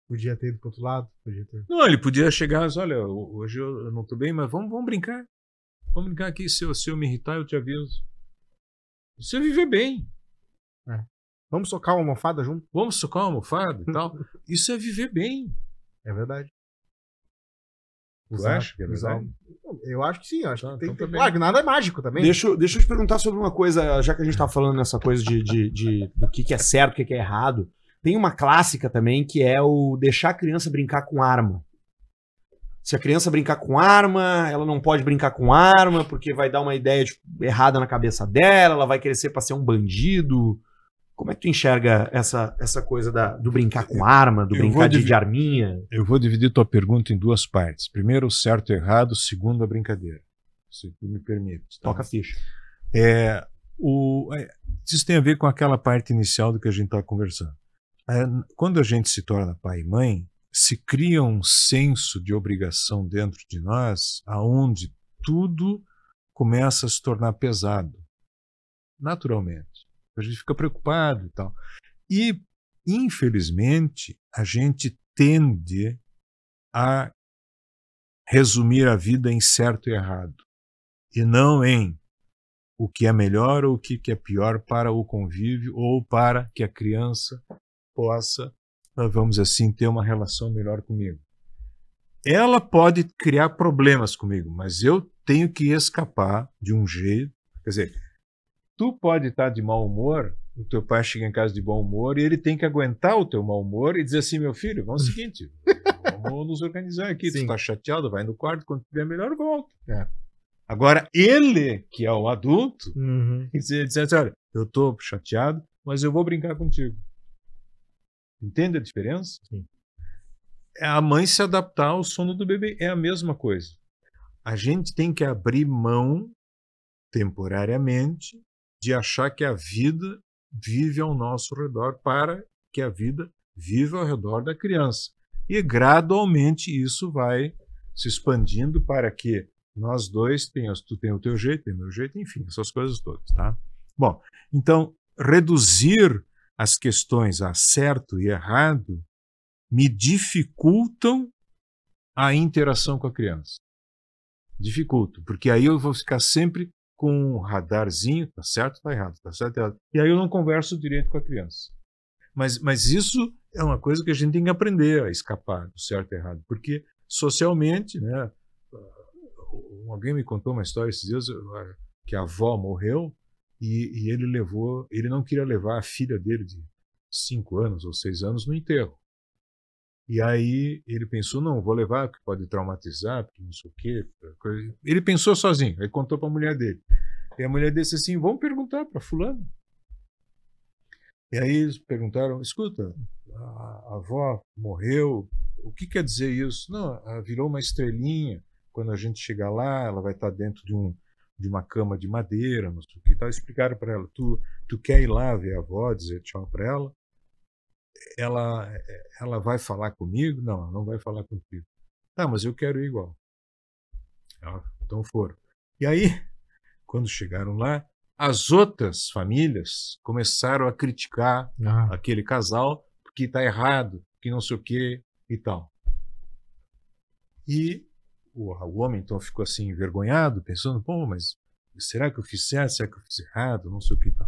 Podia ter ido pro outro lado? Podia ter. Não, ele podia chegar e dizer, olha, hoje eu não tô bem, mas vamos, vamos brincar. Vamos brincar aqui, se eu, se eu me irritar, eu te aviso. É viver bem. Vamos socar uma almofada junto? Vamos socar uma almofada e tal. Isso é viver bem. É verdade. Exato, acha que é verdade? Eu acho que sim, eu acho Tá, que tem, então tem- bem. Claro que nada é mágico também. Deixa, eu- deixa eu te perguntar sobre uma coisa, já que a gente tá falando nessa coisa de, de- de- do que, que é certo, o que, que é errado. Tem uma clássica também que é o deixar a criança brincar com arma. Se a criança brincar com arma, ela não pode brincar com arma, porque vai dar uma ideia de- errada na cabeça dela, ela vai crescer pra ser um bandido. Como é que tu enxerga essa, essa coisa da- do brincar com arma, do Eu brincar de, de arminha? Eu vou dividir tua pergunta em duas partes. Primeiro, o certo e errado. Segundo, a brincadeira. Se tu me permite. tá? Toca a ficha. É, o, é, isso tem a ver com aquela parte inicial do que a gente está conversando. É, quando a gente se torna pai e mãe, se cria um senso de obrigação dentro de nós, aonde tudo começa a se tornar pesado, naturalmente. A gente fica preocupado e tal. E, infelizmente, a gente tende a resumir a vida em certo e errado, e não em o que é melhor ou o que é pior para o convívio ou para que a criança possa, ah, vamos assim, ter uma relação melhor comigo. Ela pode criar problemas comigo, mas eu tenho que escapar de um jeito. Quer dizer, tu pode estar de mau humor, o teu pai chega em casa de bom humor e ele tem que aguentar o teu mau humor e dizer assim, meu filho, vamos ao seguinte, vamos nos organizar aqui, tu Sim. está chateado, vai no quarto, quando tiver melhor, volta. É. Agora, ele, que é o adulto, Uhum. dizer, dizer assim, olha, eu estou chateado, mas eu vou brincar contigo. Entende a diferença? Sim. É a mãe se adaptar ao sono do bebê. É a mesma coisa. A gente tem que abrir mão, temporariamente, de achar que a vida vive ao nosso redor para que a vida viva ao redor da criança. E gradualmente isso vai se expandindo para que nós dois tenhamos, tu tem o teu jeito, tem o meu jeito, enfim, essas coisas todas, tá? Bom, então reduzir as questões a certo e errado me dificultam a interação com a criança. Dificulto, porque aí eu vou ficar sempre com um radarzinho, tá certo, tá errado, tá certo, tá errado. E aí eu não converso direito com a criança. Mas, mas isso é uma coisa que a gente tem que aprender a escapar do certo e errado, porque socialmente, né, alguém me contou uma história esses dias eh, que a avó morreu e, e ele levou, ele não queria levar a filha dele de cinco anos ou seis anos no enterro. E aí ele pensou, não, vou levar, porque pode traumatizar, porque não sei o quê. Ele pensou sozinho, aí contou para a mulher dele. E a mulher disse assim, vamos perguntar para fulano. E aí eles perguntaram, escuta, a avó morreu, o que quer dizer isso? Não, virou uma estrelinha, quando a gente chegar lá, ela vai estar dentro de, um, de uma cama de madeira, não sei o que tal. Explicaram para ela: tu, tu quer ir lá ver a avó, dizer tchau para ela? Ela, ela vai falar comigo? Não, ela não vai falar contigo. Tá, mas eu quero ir igual. Ah, então foram. E aí, quando chegaram lá, as outras famílias começaram a criticar Ah, aquele casal porque está errado, que não sei o que e tal. E o, o homem então ficou assim envergonhado, pensando, pô, mas será que eu fiz certo? Será que eu fiz errado? Não sei o que e tal.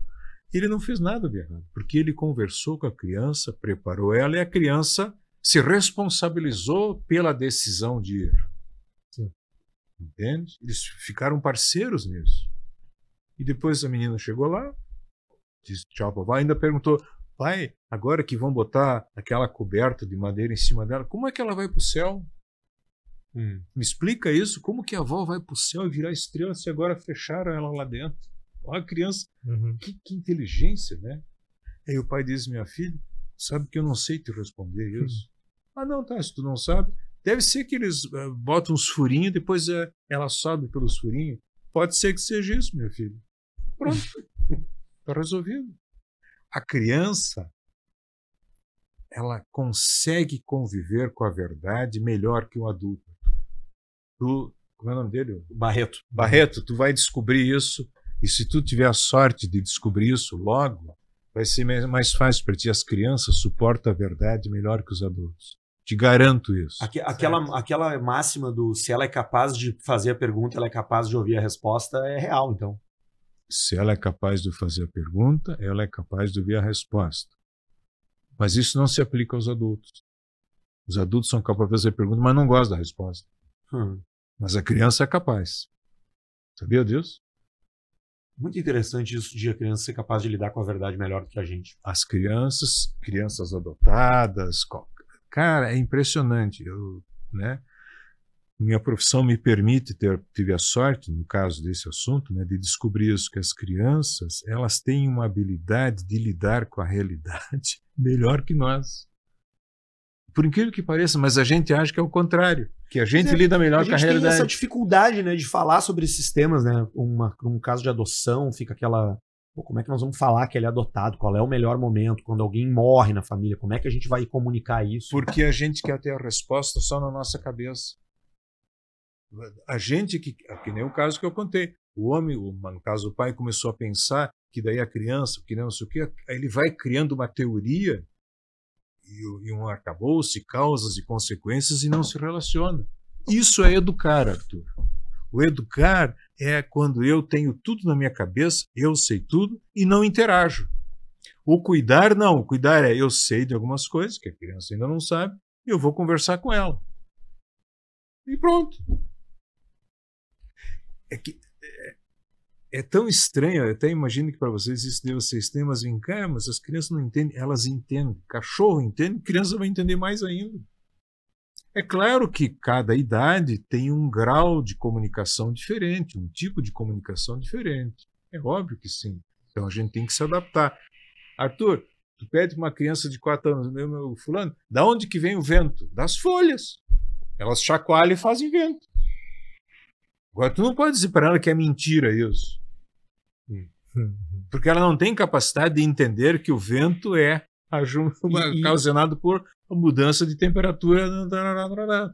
Ele não fez nada de errado, porque ele conversou com a criança, preparou ela e a criança se responsabilizou pela decisão de ir. Sim. Entende? Eles ficaram parceiros nisso. E depois a menina chegou lá, disse tchau para vovó, ainda perguntou: pai, agora que vão botar aquela coberta de madeira em cima dela, como é que ela vai para o céu? Me explica isso, como que a avó vai para o céu e virar estrela se agora fecharam ela lá dentro? Olha a criança, uhum. que, que inteligência, né? Aí o pai diz: minha filha, sabe que eu não sei te responder isso. Ah, não, tá, se tu não sabe, deve ser que eles eh, botam uns furinhos, depois eh, ela sobe pelos furinhos. Pode ser que seja isso, meu filho. Pronto, está resolvido. A criança, ela consegue conviver com a verdade melhor que o adulto. Tu, como é o nome dele? Barreto. Barreto, tu vai descobrir isso, e se tu tiver a sorte de descobrir isso logo, vai ser mais- mais fácil para ti. As crianças suportam a verdade melhor que os adultos. Te garanto isso. Aque- aquela, aquela máxima do se ela é capaz de fazer a pergunta, ela é capaz de ouvir a resposta, é real, então. Se ela é capaz de fazer a pergunta, ela é capaz de ouvir a resposta. Mas isso não se aplica aos adultos. Os adultos são capazes de fazer a pergunta, mas não gostam da resposta. Hum. Mas a criança é capaz. Sabia disso? Muito interessante isso de a criança ser capaz de lidar com a verdade melhor do que a gente. As crianças, crianças adotadas, cara, é impressionante. Eu, né? Minha profissão me permite ter tive a sorte, no caso desse assunto, né, de descobrir isso que as crianças elas têm uma habilidade de lidar com a realidade melhor que nós. Por incrível que pareça, mas a gente acha que é o contrário, que a gente é, lida melhor a com a gente tem realidade. essa dificuldade, né, de falar sobre esses temas, né? Uma, um caso de adoção, fica aquela. Pô, como é que nós vamos falar que ele é adotado? Qual é o melhor momento? Quando alguém morre na família, como é que a gente vai comunicar isso? Porque a gente quer ter a resposta só na nossa cabeça. A gente que, que nem o caso que eu contei, o homem, o- no caso o pai, começou a pensar que daí a criança, que não sei o quê, aí ele vai criando uma teoria e, e um arcabouço, causas e consequências e não se relaciona. Isso é educar, Arthur. O educar é quando eu tenho tudo na minha cabeça, eu sei tudo e não interajo. O cuidar, não. O cuidar é eu sei de algumas coisas que a criança ainda não sabe e eu vou conversar com ela. E pronto. É que é, tão estranho, eu até imagino que para vocês isso deve ser estranho, mas vem cá, mas as crianças não entendem, elas entendem. Cachorro entende, criança vai entender mais ainda. É claro que cada idade tem um grau de comunicação diferente, um tipo de comunicação diferente. É óbvio que sim. Então a gente tem que se adaptar. Arthur, tu pede uma criança de 4 anos, meu, meu fulano, da onde que vem o vento? Das folhas. Elas chacoalham e fazem vento. Agora tu não pode dizer para ela que é mentira isso. Porque ela não tem capacidade de entender que o vento é E- e- ocasionado por a mudança de temperatura.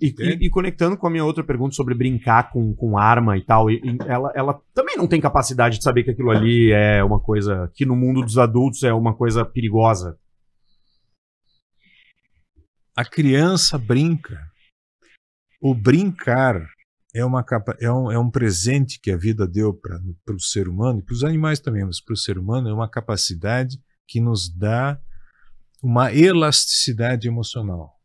E, Entende? e- e conectando com a minha outra pergunta sobre brincar com, com arma e tal, e- e ela, ela também não tem capacidade de saber que aquilo ali é uma coisa que no mundo dos adultos é uma coisa perigosa. a criança brinca. O brincar é, uma é, um, é um presente que a vida deu para o ser humano e para os animais também, mas para o ser humano é uma capacidade que nos dá uma elasticidade emocional.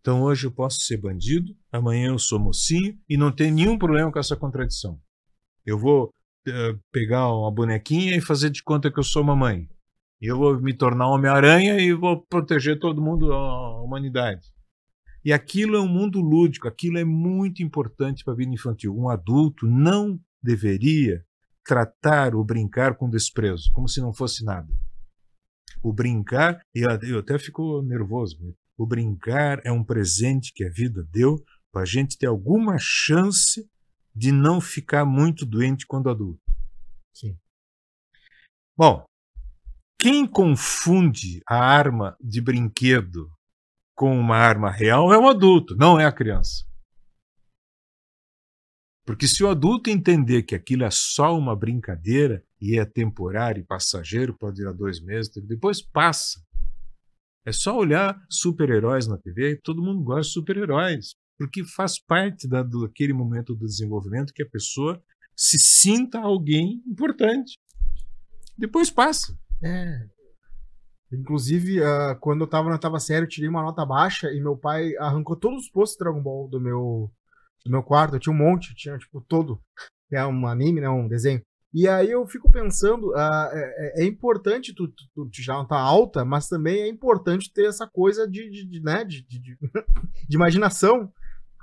Então hoje eu posso ser bandido, amanhã eu sou mocinho e não tem nenhum problema com essa contradição. Eu vou eh, pegar uma bonequinha e fazer de conta que eu sou mamãe. Eu vou me tornar Homem-Aranha e vou proteger todo mundo, a humanidade. E aquilo é um mundo lúdico, aquilo é muito importante para a vida infantil. Um adulto não deveria tratar o brincar com desprezo, como se não fosse nada. O brincar, e eu até fico nervoso, o brincar é um presente que a vida deu para a gente ter alguma chance de não ficar muito doente quando adulto. Sim. Bom, quem confunde a arma de brinquedo com uma arma real é o adulto, não é a criança. Porque se o adulto entender que aquilo é só uma brincadeira e é temporário e passageiro, pode durar dois meses, depois passa. É só olhar super-heróis na TV e todo mundo gosta de super-heróis, porque faz parte da, daquele momento do desenvolvimento que a pessoa se sinta alguém importante. Depois passa. É. Inclusive, ah, quando eu tava na eu tirei uma nota baixa e meu pai arrancou todos os posts de Dragon Ball do meu, do meu quarto. Eu tinha um monte, tinha tipo todo. É um anime, né? Um desenho. E aí eu fico pensando, ah, é, é- importante tu, tu, tu tirar uma nota alta, mas também é importante ter essa coisa de, de, de, né, de, de, de- de imaginação.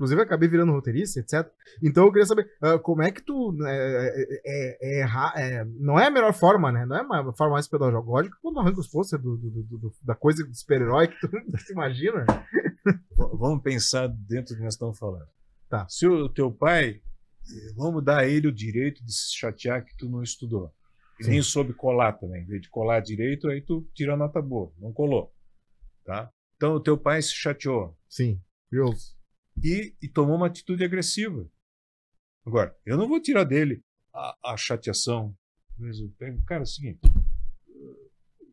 Inclusive, eu acabei virando roteirista, etc. Então, eu queria saber ah, como é que tu. né, É, é- é é- não é a melhor forma, né? Não é uma forma mais pedagógica quando arranca os posters do, do- do- da coisa do super-herói que tu, tu imagina. Vamos pensar dentro do que nós estamos falando. Tá. Se o teu pai, eh, vamos dar a ele o direito de se chatear que tu não estudou. E Sim. nem soube colar também. Em vez de colar direito, aí tu tira a nota boa. Não colou. Tá? Então o teu pai se chateou Sim, curioso. E, e tomou uma atitude agressiva. Agora, eu não vou tirar dele a, a chateação. Cara, é o seguinte: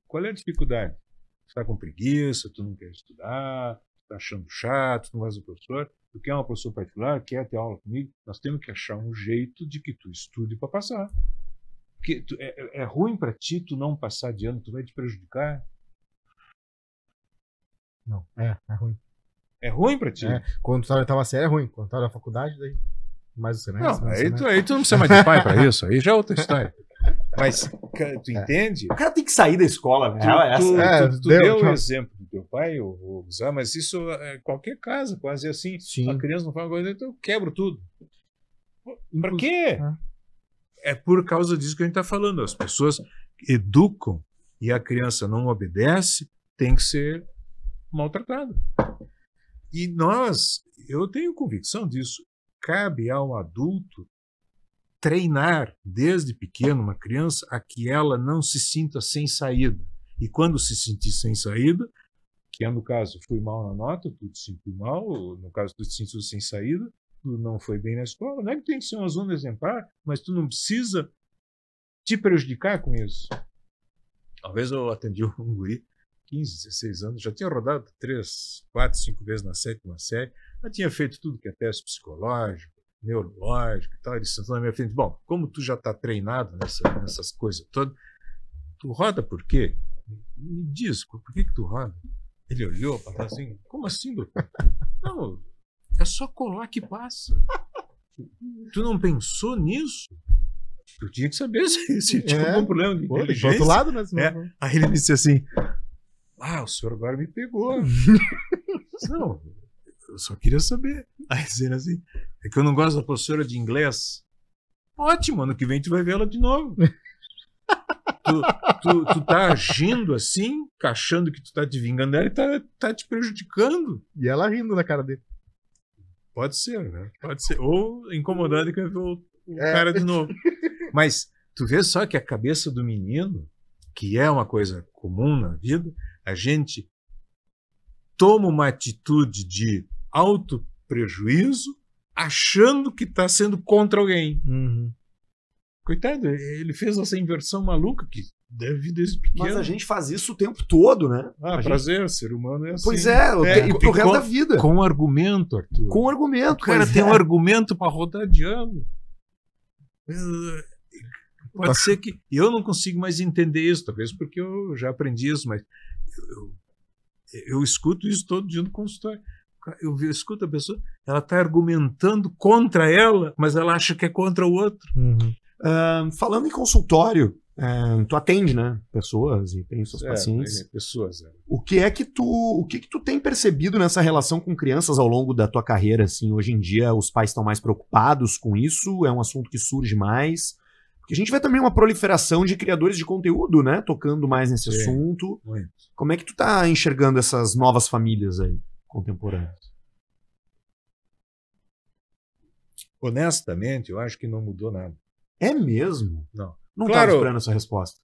qual é a dificuldade? Você está com preguiça, tu não quer estudar, está achando chato, tu não vais ao professor, tu quer uma professora particular, quer ter aula comigo, nós temos que achar um jeito de que tu estude para passar. Porque tu- é, é- é ruim para ti tu não passar de ano, tu vai te prejudicar. Não, é, é ruim. É ruim pra ti. É, quando tava, tava sério é ruim. Quando tava na faculdade, daí. Mais o semestre. Não, aí tu, semestre. aí tu não precisa mais de pai pra isso, aí já é outra história. Mas tu entende? O cara tem que sair da escola, né? Tu, é tu- É, tu- tu deu, deu o exemplo do teu pai, o, o Zé, mas isso é qualquer casa, quase assim. Sim. A criança não fala uma coisa, então eu quebro tudo. Pra quê? É. É por causa disso que a gente está falando. As pessoas educam e a criança não obedece, tem que ser maltratada. E nós, eu tenho convicção disso, cabe ao adulto treinar desde pequeno uma criança a que ela não se sinta sem saída. E quando se sentir sem saída, que é no caso, fui mal na nota, tu te sentiu mal, no caso, tu te sentiu sem saída, tu não foi bem na escola, não é que tem que ser um aluno exemplar, mas tu não precisa te prejudicar com isso. Uma vez eu atendi um guri, 15, 16 anos, já tinha rodado três, quatro, cinco vezes na sétima série, já tinha feito tudo que é teste psicológico, neurológico e tal, ele sentou na minha frente, bom, como tu já está treinado nessa, nessas coisas todas, tu roda por quê? Me diz, por que que tu roda? Ele olhou para trás assim, como assim, doutor? Não, é só colar que passa. Tu não pensou nisso? Eu tinha que saber se, se tinha É. algum problema de Pô, do inteligência. outro lado, né? senão- É. Aí ele disse assim: Ah, o senhor agora me pegou. Não, eu só queria saber. Aí dizendo assim: É que eu não gosto da professora de inglês. Ótimo, ano que vem tu vai ver ela de novo. tu, tu, tu tá agindo assim, achando que tu tá te vingando dela e tá, tá te prejudicando. E ela rindo na cara dele. Pode ser, né? Pode ser. Ou incomodado que vai ver o, o É. cara de novo. Mas tu vê só que a cabeça do menino, que é uma coisa comum na vida, a gente toma uma atitude de auto prejuízo achando que está sendo contra alguém. Coitado, ele fez essa inversão maluca que deve desde pequeno. Mas a gente faz isso o tempo todo, né? Ah, a gente- prazer, ser humano é assim. Pois é, o É, e pro resto com- da vida. Com, Com argumento, Arthur. argumento. O cara pois tem é. um argumento para rodar de ano. Eh, Pode ser que. Eu não consigo mais entender isso, talvez porque eu já aprendi isso, mas eu, eu, eu escuto isso todo dia no consultório. Eu, escuto a pessoa, ela está argumentando contra ela, mas ela acha que é contra o outro. Ah, falando em consultório, ah, tu atende, né? Pessoas e tem seus É, pacientes. é, pessoas. é. O que é que tu, o que que tu tem percebido nessa relação com crianças ao longo da tua carreira? Assim, hoje em dia os pais estão mais preocupados com isso? É um assunto que surge mais? A gente vê também uma proliferação de criadores de conteúdo, né? Tocando mais nesse Sim. assunto. Muito. Como é que tu tá enxergando essas novas famílias aí contemporâneas? Honestamente, eu acho que não mudou nada. É mesmo? Não. Não Claro. tava esperando essa resposta.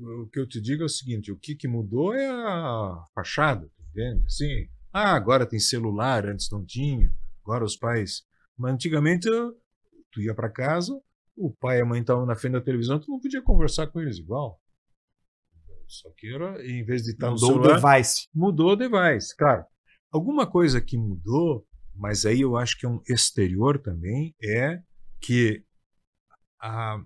o que eu te digo é o seguinte: o que, que mudou é a fachada, entende? Assim, ah, agora tem celular, antes não tinha, agora os pais. Mas antigamente tu ia para casa, o pai e a mãe estavam na frente da televisão, tu não podia conversar com eles igual. Só que era, em vez de estar no Mudou o celular, device. mudou o device, claro. Alguma coisa que mudou, mas aí eu acho que é um exterior também, é que a,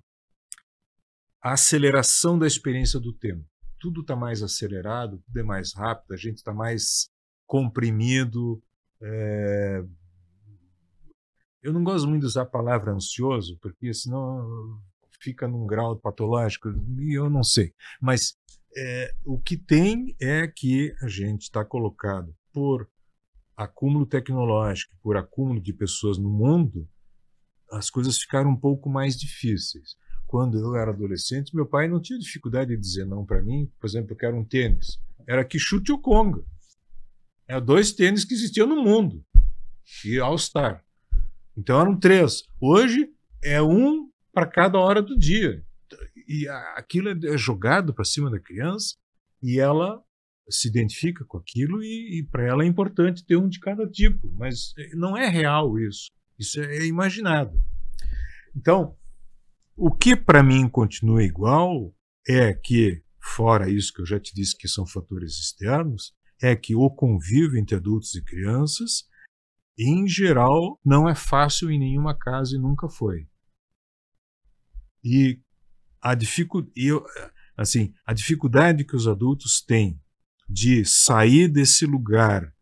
a aceleração da experiência do tempo. Tudo está mais acelerado, tudo é mais rápido, a gente está mais comprimido. é, Eu não gosto muito de usar a palavra ansioso, porque senão fica num grau patológico, e eu não sei. Mas é, o que tem é que a gente está colocado por acúmulo tecnológico, por acúmulo de pessoas no mundo, as coisas ficaram um pouco mais difíceis. Quando eu era adolescente, meu pai não tinha dificuldade de dizer não para mim. Por exemplo, eu quero um tênis. Era que chute o Conga. Era dois tênis que existiam no mundo. E All-Star. Então eram três. Hoje é um para cada hora do dia. E aquilo é jogado para cima da criança e ela se identifica com aquilo e, e para ela é importante ter um de cada tipo. Mas eh, não é real isso. Isso é imaginado. Então, o que para mim continua igual é que, fora isso que eu já te disse que são fatores externos, é que o convívio entre adultos e crianças, em geral, não é fácil em nenhuma casa e nunca foi. E a, dificu eu, assim, a dificuldade que os adultos têm de sair desse lugar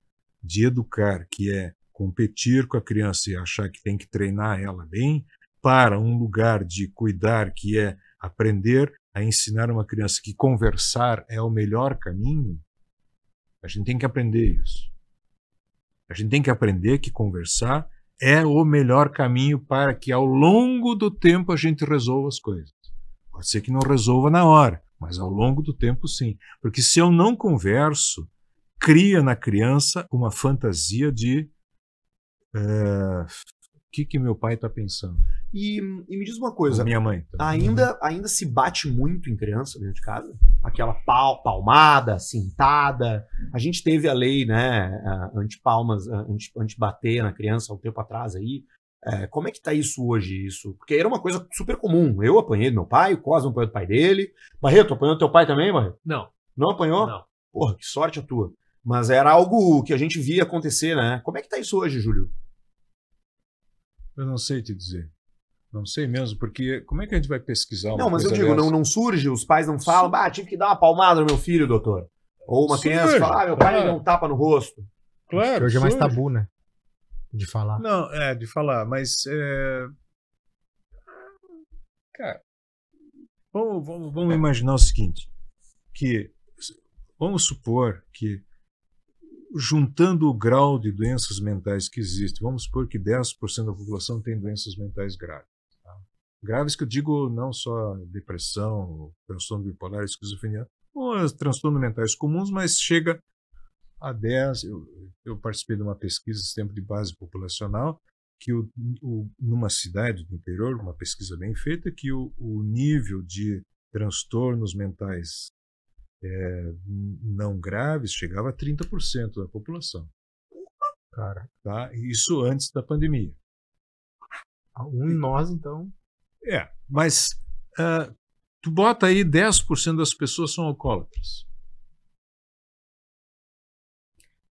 de educar, que é competir com a criança e achar que tem que treinar ela bem, para um lugar de cuidar, que é aprender a ensinar uma criança que conversar é o melhor caminho, a gente tem que aprender isso. A gente tem que aprender que conversar é o melhor caminho para que ao longo do tempo a gente resolva as coisas. Pode ser que não resolva na hora, mas ao longo do tempo sim. Porque se eu não converso, cria na criança uma fantasia de é, o que, que meu pai está pensando. E, e, me diz uma coisa. minha mãe. Ainda, ainda se bate muito em criança dentro de casa? Aquela pal, palmada, cintada. A gente teve a lei, né, anti-palmas, anti-bater na criança há um tempo atrás aí. É, como é que tá isso hoje? Isso? Porque era uma coisa super comum. Eu apanhei do meu pai, o Cosmo apanhou do pai dele. Barreto, apanhou do teu pai também, Barreto? Não. Não apanhou? Não. Porra, que sorte a tua. Mas era algo que a gente via acontecer, né? Como é que tá isso hoje, Júlio? Eu não sei te dizer. Não sei mesmo, porque como é que a gente vai pesquisar uma Não, mas eu digo, não, dessa? não surge, os pais não falam, ah, tive que dar uma palmada no meu filho, doutor. Ou uma Surge, criança fala, ah, meu pai claro. deu um tapa no rosto. Claro, Hoje é mais surge. tabu, né? De falar. Não, é, de falar, mas. É... Cara, vamos, vamos, vamos imaginar o seguinte: que vamos supor que, juntando o grau de doenças mentais que existe, vamos supor que 10% da população tem doenças mentais graves. Graves que eu digo não só depressão, transtorno bipolar, esquizofrenia, ou transtornos mentais comuns, mas chega a 10. Eu, eu participei de uma pesquisa tempo de base populacional que o, o, numa cidade do interior, uma pesquisa bem feita, que o, o nível de transtornos mentais é, não graves chegava a 30% da população. Cara, Tá? Isso antes da pandemia. um em nós, então. É, mas ah, tu bota aí 10% das pessoas são alcoólatras.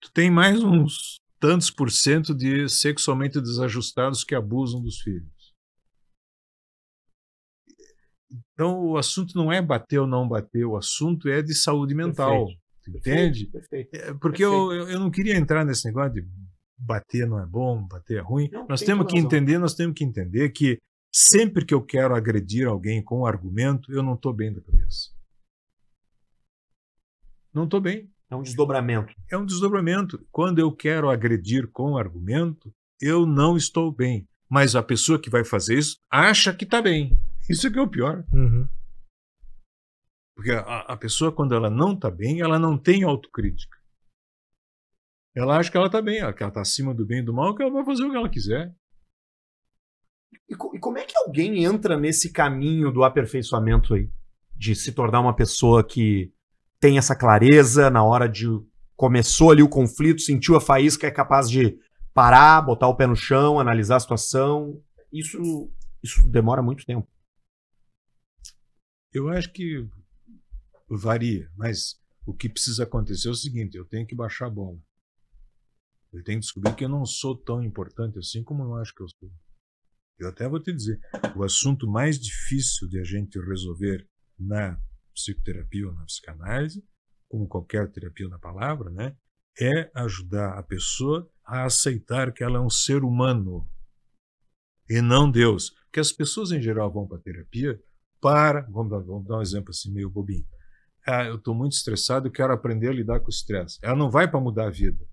Tu tem mais uns tantos por cento de sexualmente desajustados que abusam dos filhos. Então o assunto não é bater ou não bater, o assunto é de saúde mental. Entende? Perfeito. É, Porque eu, eu eu não queria entrar nesse negócio de bater não é bom, bater é ruim. Não, nós tem temos que razão. entender, nós temos que entender que sempre que eu quero agredir alguém com um argumento, eu não estou bem da cabeça. Não estou bem. É um desdobramento. É um desdobramento. Quando eu quero agredir com argumento, eu não estou bem. Mas a pessoa que vai fazer isso acha que está bem. Isso é que é o pior. Uhum. Porque a, a pessoa, quando ela não está bem, ela não tem autocrítica. Ela acha que ela está bem, que ela está acima do bem e do mal, que ela vai fazer o que ela quiser. E, e como é que alguém entra nesse caminho do aperfeiçoamento aí? De se tornar uma pessoa que tem essa clareza na hora de. Começou ali o conflito, sentiu a faísca, é capaz de parar, botar o pé no chão, analisar a situação. Isso, isso demora muito tempo. Eu acho que varia, mas o que precisa acontecer é o seguinte: eu tenho que baixar a bola. Eu tenho que descobrir que eu não sou tão importante assim como eu acho que eu sou. Eu até vou te dizer: o assunto mais difícil de a gente resolver na psicoterapia ou na psicanálise, como qualquer terapia na palavra, né, é ajudar a pessoa a aceitar que ela é um ser humano e não Deus. Porque as pessoas em geral vão para a terapia para, vamos dar, vamos dar um exemplo assim meio bobinho. Ah, eu estou muito estressado, eu quero aprender a lidar com o estresse. Ela não vai para mudar a vida.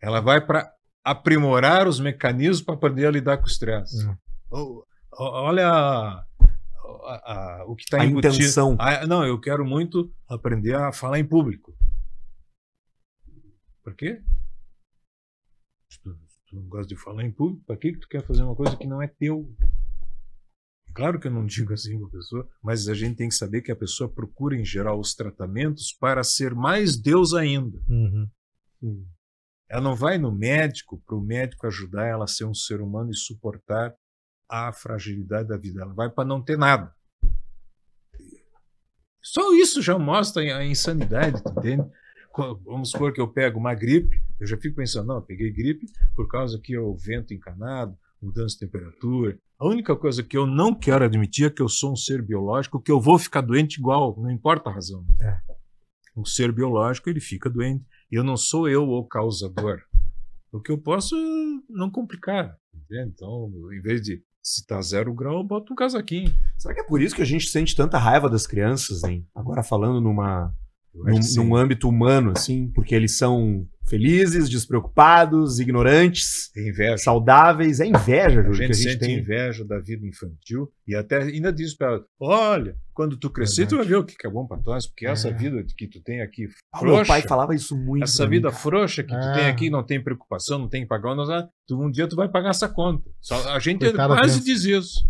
Ela vai para aprimorar os mecanismos para aprender a lidar com o estresse. Hum. O- Olha a- a- a- o que está A intenção. Ah, não, eu quero muito aprender a falar em público. Por quê? Se tu, tu não gosta de falar em público, para que que tu quer fazer uma coisa que não é teu? Claro que eu não digo assim para a pessoa, mas a gente tem que saber que a pessoa procura, em geral, os tratamentos para ser mais Deus ainda. Uhum. Ela não vai no médico para o médico ajudar ela a ser um ser humano e suportar a fragilidade da vida. Ela vai para não ter nada. Só isso já mostra a insanidade, entende? Vamos supor que eu pego uma gripe, eu já fico pensando, não, eu peguei gripe por causa que é o vento encanado, mudança de temperatura. A única coisa que eu não quero admitir é que eu sou um ser biológico, que eu vou ficar doente igual, não importa a razão. O ser biológico ele fica doente. Eu não sou eu o causador. O que eu posso é não complicar. entende? Então, em vez de se tá zero grau, eu boto um casaquinho. Será que é por isso que a gente sente tanta raiva das crianças, hein? Agora falando numa, num, num âmbito humano, assim, porque eles são felizes, despreocupados, ignorantes, saudáveis. É inveja, A Júlio, que gente a gente sente tem. inveja da vida infantil e até ainda diz para ela: olha, quando tu crescer, tu vai ver o que que é bom para nós, porque essa É. vida que tu tem aqui Ah, meu pai frouxa, falava isso muito. essa mim, vida cara. frouxa que tu É. tem aqui, não tem preocupação, não tem que pagar, não, tu, um dia tu vai pagar essa conta. Só, a gente Coitada quase diz isso.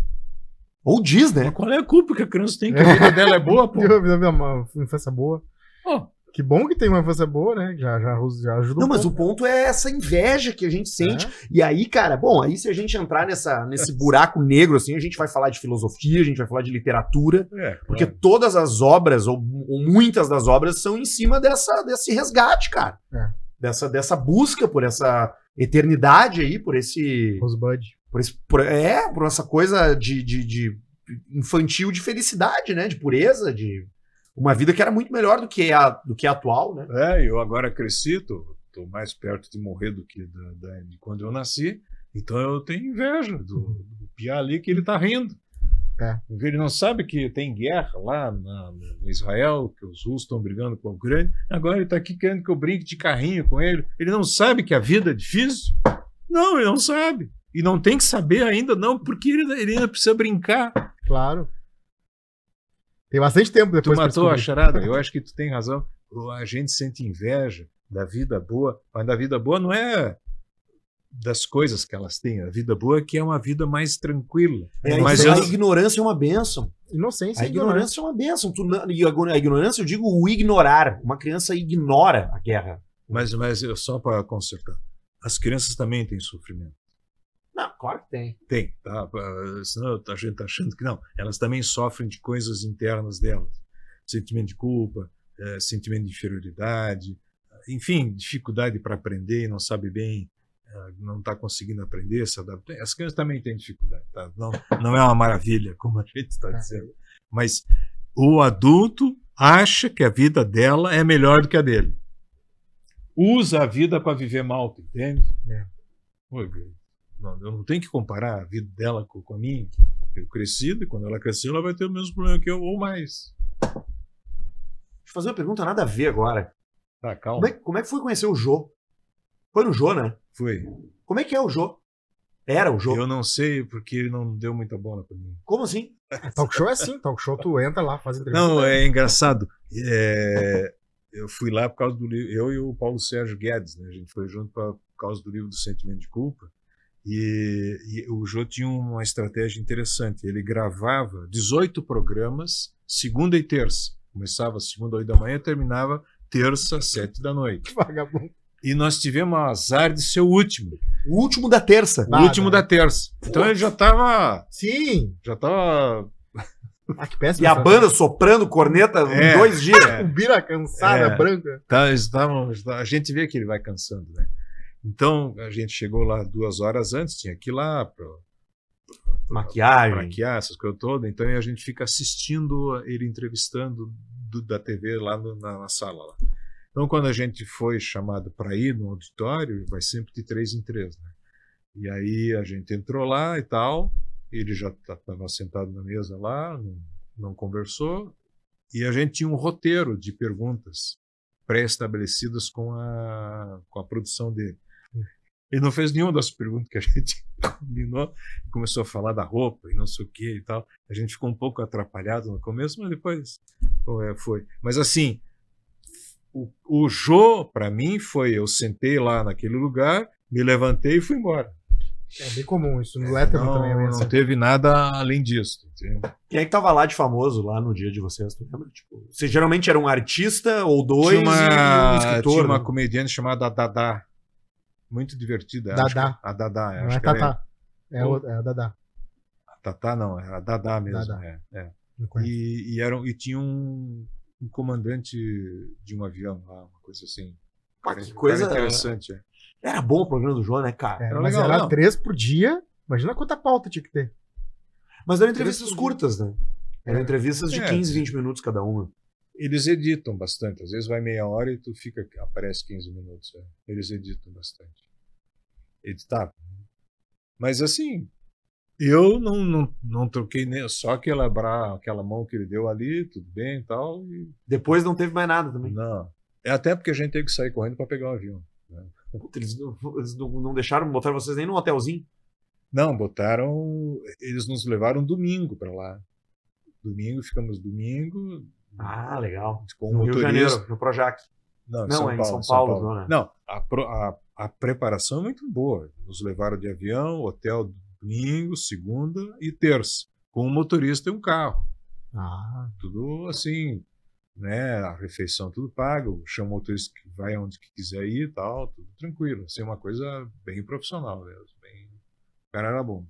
Ou diz, né? Mas qual é a culpa que a criança tem que a vida dela é boa, pô? Uma uma infância boa. Ó, Que bom que tem uma infância boa, né? Já, já, já ajuda Não, um mas o pouco. ponto é essa inveja que a gente sente. É. E aí, cara, bom, aí se a gente entrar nessa, nesse buraco negro, assim, a gente vai falar de filosofia, a gente vai falar de literatura, é, porque claro. todas as obras, ou, ou muitas das obras, são em cima dessa, desse resgate, cara. É. Dessa, dessa busca por essa eternidade aí, por esse. Rosebud. Por esse por- é, por essa coisa de, de, de infantil de felicidade, né? De pureza, de uma vida que era muito melhor do que a, do que a atual, né? É, eu agora cresci, tô, tô mais perto de morrer do que da, da- de quando eu nasci, então eu tenho inveja do, do Piá ali que ele tá rindo. É. Ele não sabe que tem guerra lá na- no Israel, que os russos estão brigando com a Ucrânia, agora ele tá aqui querendo que eu brinque de carrinho com ele. Ele não sabe que a vida é difícil? Não, ele não sabe. E não tem que saber ainda, não, porque ele, ele ainda precisa brincar. Claro. Tem bastante tempo Tu depois pra matou a charada. Eu acho que tu tem razão. A gente sente inveja da vida boa, mas da vida boa não é das coisas que elas têm. A vida boa é que é uma vida mais tranquila. É, mas a eu, ignorância é uma benção. Inocência A e ignorância. ignorância é uma benção. Tu não- e a a ignorância, eu digo o ignorar. Uma criança ignora a guerra. mas, mas eu- só para consertar. As crianças também têm sofrimento. Não, claro que tem. Tem, tá? Ah, Senão a gente tá achando que não. Elas também sofrem de coisas internas delas. Sentimento de culpa, eh, sentimento de inferioridade, enfim, dificuldade para aprender não sabe bem, ah, não está conseguindo aprender, se adaptar. As crianças também têm dificuldade, tá? Não, não é uma maravilha, como a gente está dizendo. Mas o adulto acha que a vida dela é melhor do que a dele. Usa a vida para viver mal, entende? É. Oi, não, eu não tenho que comparar a vida dela com, com a minha. Eu cresci, e quando ela crescer, ela vai ter o mesmo problema que eu, ou mais. Deixa eu fazer uma pergunta nada a ver agora. Tá, Como calma. é, como é que foi conhecer o Jô? Foi no Jô, né? Foi. Como é que é o Jô? Era o Jô? Eu não sei porque ele não deu muita bola para mim. Como assim? Talk show é assim. Talk show tu entra lá, faz entrevista. Não, é engraçado. É, eu fui lá por causa do livro. Eu e o Paulo Sérgio Guedes, né? A gente foi junto pra, por causa do livro do Sentimento de Culpa. E, e o Jô tinha uma estratégia interessante. Ele gravava 18 programas, segunda e terça. Começava segunda, oito da manhã, terminava terça, sete da noite. Vagabundo. E nós tivemos o azar de ser o último. O último da terça. O último da terça. Então ele já estava. Sim. Já tava. Ah, que péssimo. E a banda soprando corneta É. em dois dias. Com bira cansada, É. branca. Tá, eles estavam- a gente vê que ele vai cansando, né? Então a gente chegou lá duas horas antes, tinha que ir lá para Maquiagem. maquiar essas coisas todas. Então a gente fica assistindo ele entrevistando do- da TV lá no- na, na sala. Lá. Então quando a gente foi chamado para ir no auditório, vai sempre de três em três, né? E aí a gente entrou lá e tal. Ele já estava sentado na mesa lá, não, não conversou. E a gente tinha um roteiro de perguntas pré-estabelecidas com a, com a produção dele. Ele não fez nenhuma das perguntas que a gente combinou. Começou a falar da roupa e não sei o que e tal. A gente ficou um pouco atrapalhado no começo, mas depois é, foi. Mas assim, o, o Jô, para mim, foi: eu sentei lá naquele lugar, me levantei e fui embora. É bem comum isso. No Letterman Não, também é não teve nada além disso. entendeu? Quem é que tava lá de famoso lá no dia de vocês? Tu lembra? Tipo, você geralmente era um artista ou dois tinha e um uma, escritor. tinha uma né? comediante chamada Dadá. Muito divertida. Dadá. acho que- A Dadá. Não acho é que ela Tatá. É, Ou- o- é a Dadá. A Tatá não, é a Dadá mesmo. Dadá. é, é. E, e, era, um- e tinha um, um comandante de um avião lá, uma coisa assim. Cara- que coisa- cara interessante. é. Era bom o programa do João, né, cara? É, era mas legal, era não. três por dia. Imagina quanta pauta tinha que ter. Mas eram entrevistas curtas, né? Eram É. entrevistas de É. 15, 20 minutos cada uma. Eles editam bastante. Às vezes vai meia hora e tu fica, aparece 15 minutos. é. Eles editam bastante. Editar. Mas assim, eu não, não, não troquei nem só aquela, bra, aquela mão que ele deu ali, tudo bem e tal. E Depois não teve mais nada também. não. É até porque a gente teve que sair correndo para pegar o avião. Puta, Eles, não- eles não, não deixaram, botaram vocês nem num hotelzinho. Não, botaram. Eles nos levaram domingo para lá. Domingo, ficamos domingo Ah, legal. com No Rio de. Janeiro, no Projac. Não, Não, São é em Paulo. São Paulo, não, né? Não, a, pro- a- a preparação é muito boa. Nos levaram de avião, hotel domingo, segunda e terça, com um motorista e um carro. Ah, Tudo assim, né? A refeição tudo pago, chama o motorista que vai aonde que quiser ir e tal, tudo tranquilo. Assim, uma coisa bem profissional mesmo. Bem... O cara era bom.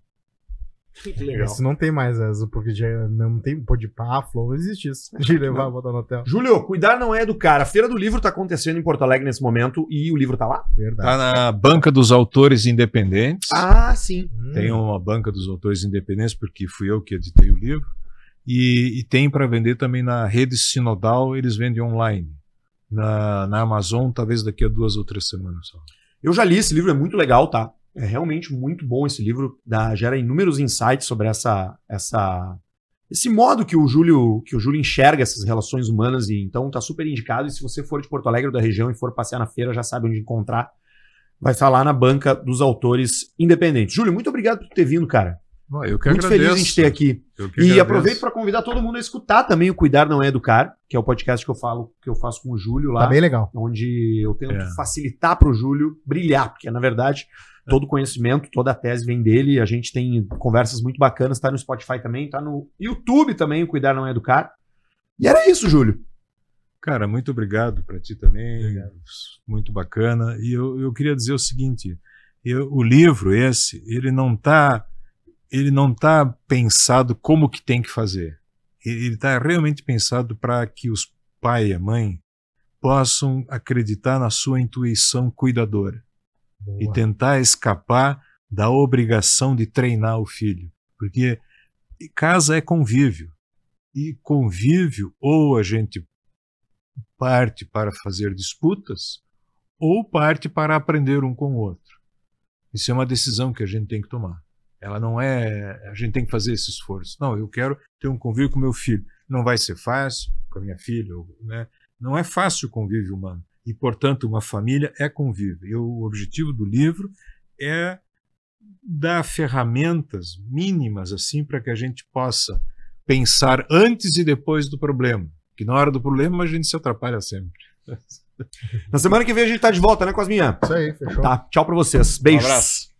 Que legal. Isso não tem mais, Ezo, porque já não tem pô de pá, flow, não existe isso. De levar, botar no hotel. Júlio, cuidar não é educar. A Feira do Livro tá acontecendo em Porto Alegre nesse momento e o livro tá lá? Verdade. Tá na banca dos autores independentes. Ah, sim. Hum. Tem uma banca dos autores independentes, porque fui eu que editei o livro. E, e tem para vender também na rede sinodal, eles vendem online. Na, na Amazon, talvez daqui a duas ou três semanas só. Eu já li esse livro, é muito legal, tá? É realmente muito bom esse livro, dá, gera inúmeros insights sobre essa, essa, esse modo que o Júlio que o Júlio enxerga essas relações humanas e então tá super indicado. E se você for de Porto Alegre ou da região e for passear na feira, já sabe onde encontrar. Vai estar lá na banca dos autores independentes. Júlio, muito obrigado por ter vindo, cara. Bom, eu que muito agradeço. feliz em te ter aqui. E agradeço. aproveito para convidar todo mundo a escutar também o Cuidar Não É Educar, que é o podcast que eu falo, que eu faço com o Júlio lá Tá bem legal. onde eu tento É. facilitar para o Júlio brilhar, porque na verdade todo conhecimento, toda a tese vem dele. A gente tem conversas muito bacanas, tá no Spotify também, tá no YouTube também, o Cuidar Não É Educar. E era isso, Júlio. Cara, muito obrigado para ti também. Muito bacana. E eu, eu queria dizer o seguinte: eu- o livro esse, ele não está ele não tá pensado como que tem que fazer. Ele está realmente pensado para que os pai e a mãe possam acreditar na sua intuição cuidadora e tentar escapar da obrigação de treinar o filho. Porque casa é convívio. E convívio, ou a gente parte para fazer disputas, ou parte para aprender um com o outro. Isso é uma decisão que a gente tem que tomar. Ela não é. A gente tem que fazer esse esforço. Não, eu quero ter um convívio com meu filho. Não vai ser fácil com a minha filha, né? Não é fácil o convívio humano. E, portanto, uma família é convívio. E o objetivo do livro é dar ferramentas mínimas assim para que a gente possa pensar antes e depois do problema. Que na hora do problema a gente se atrapalha sempre. Na semana que vem a gente tá de volta, né, Cosminha? Isso aí, fechou. Tá, tchau pra vocês. Beijos. Um abraço.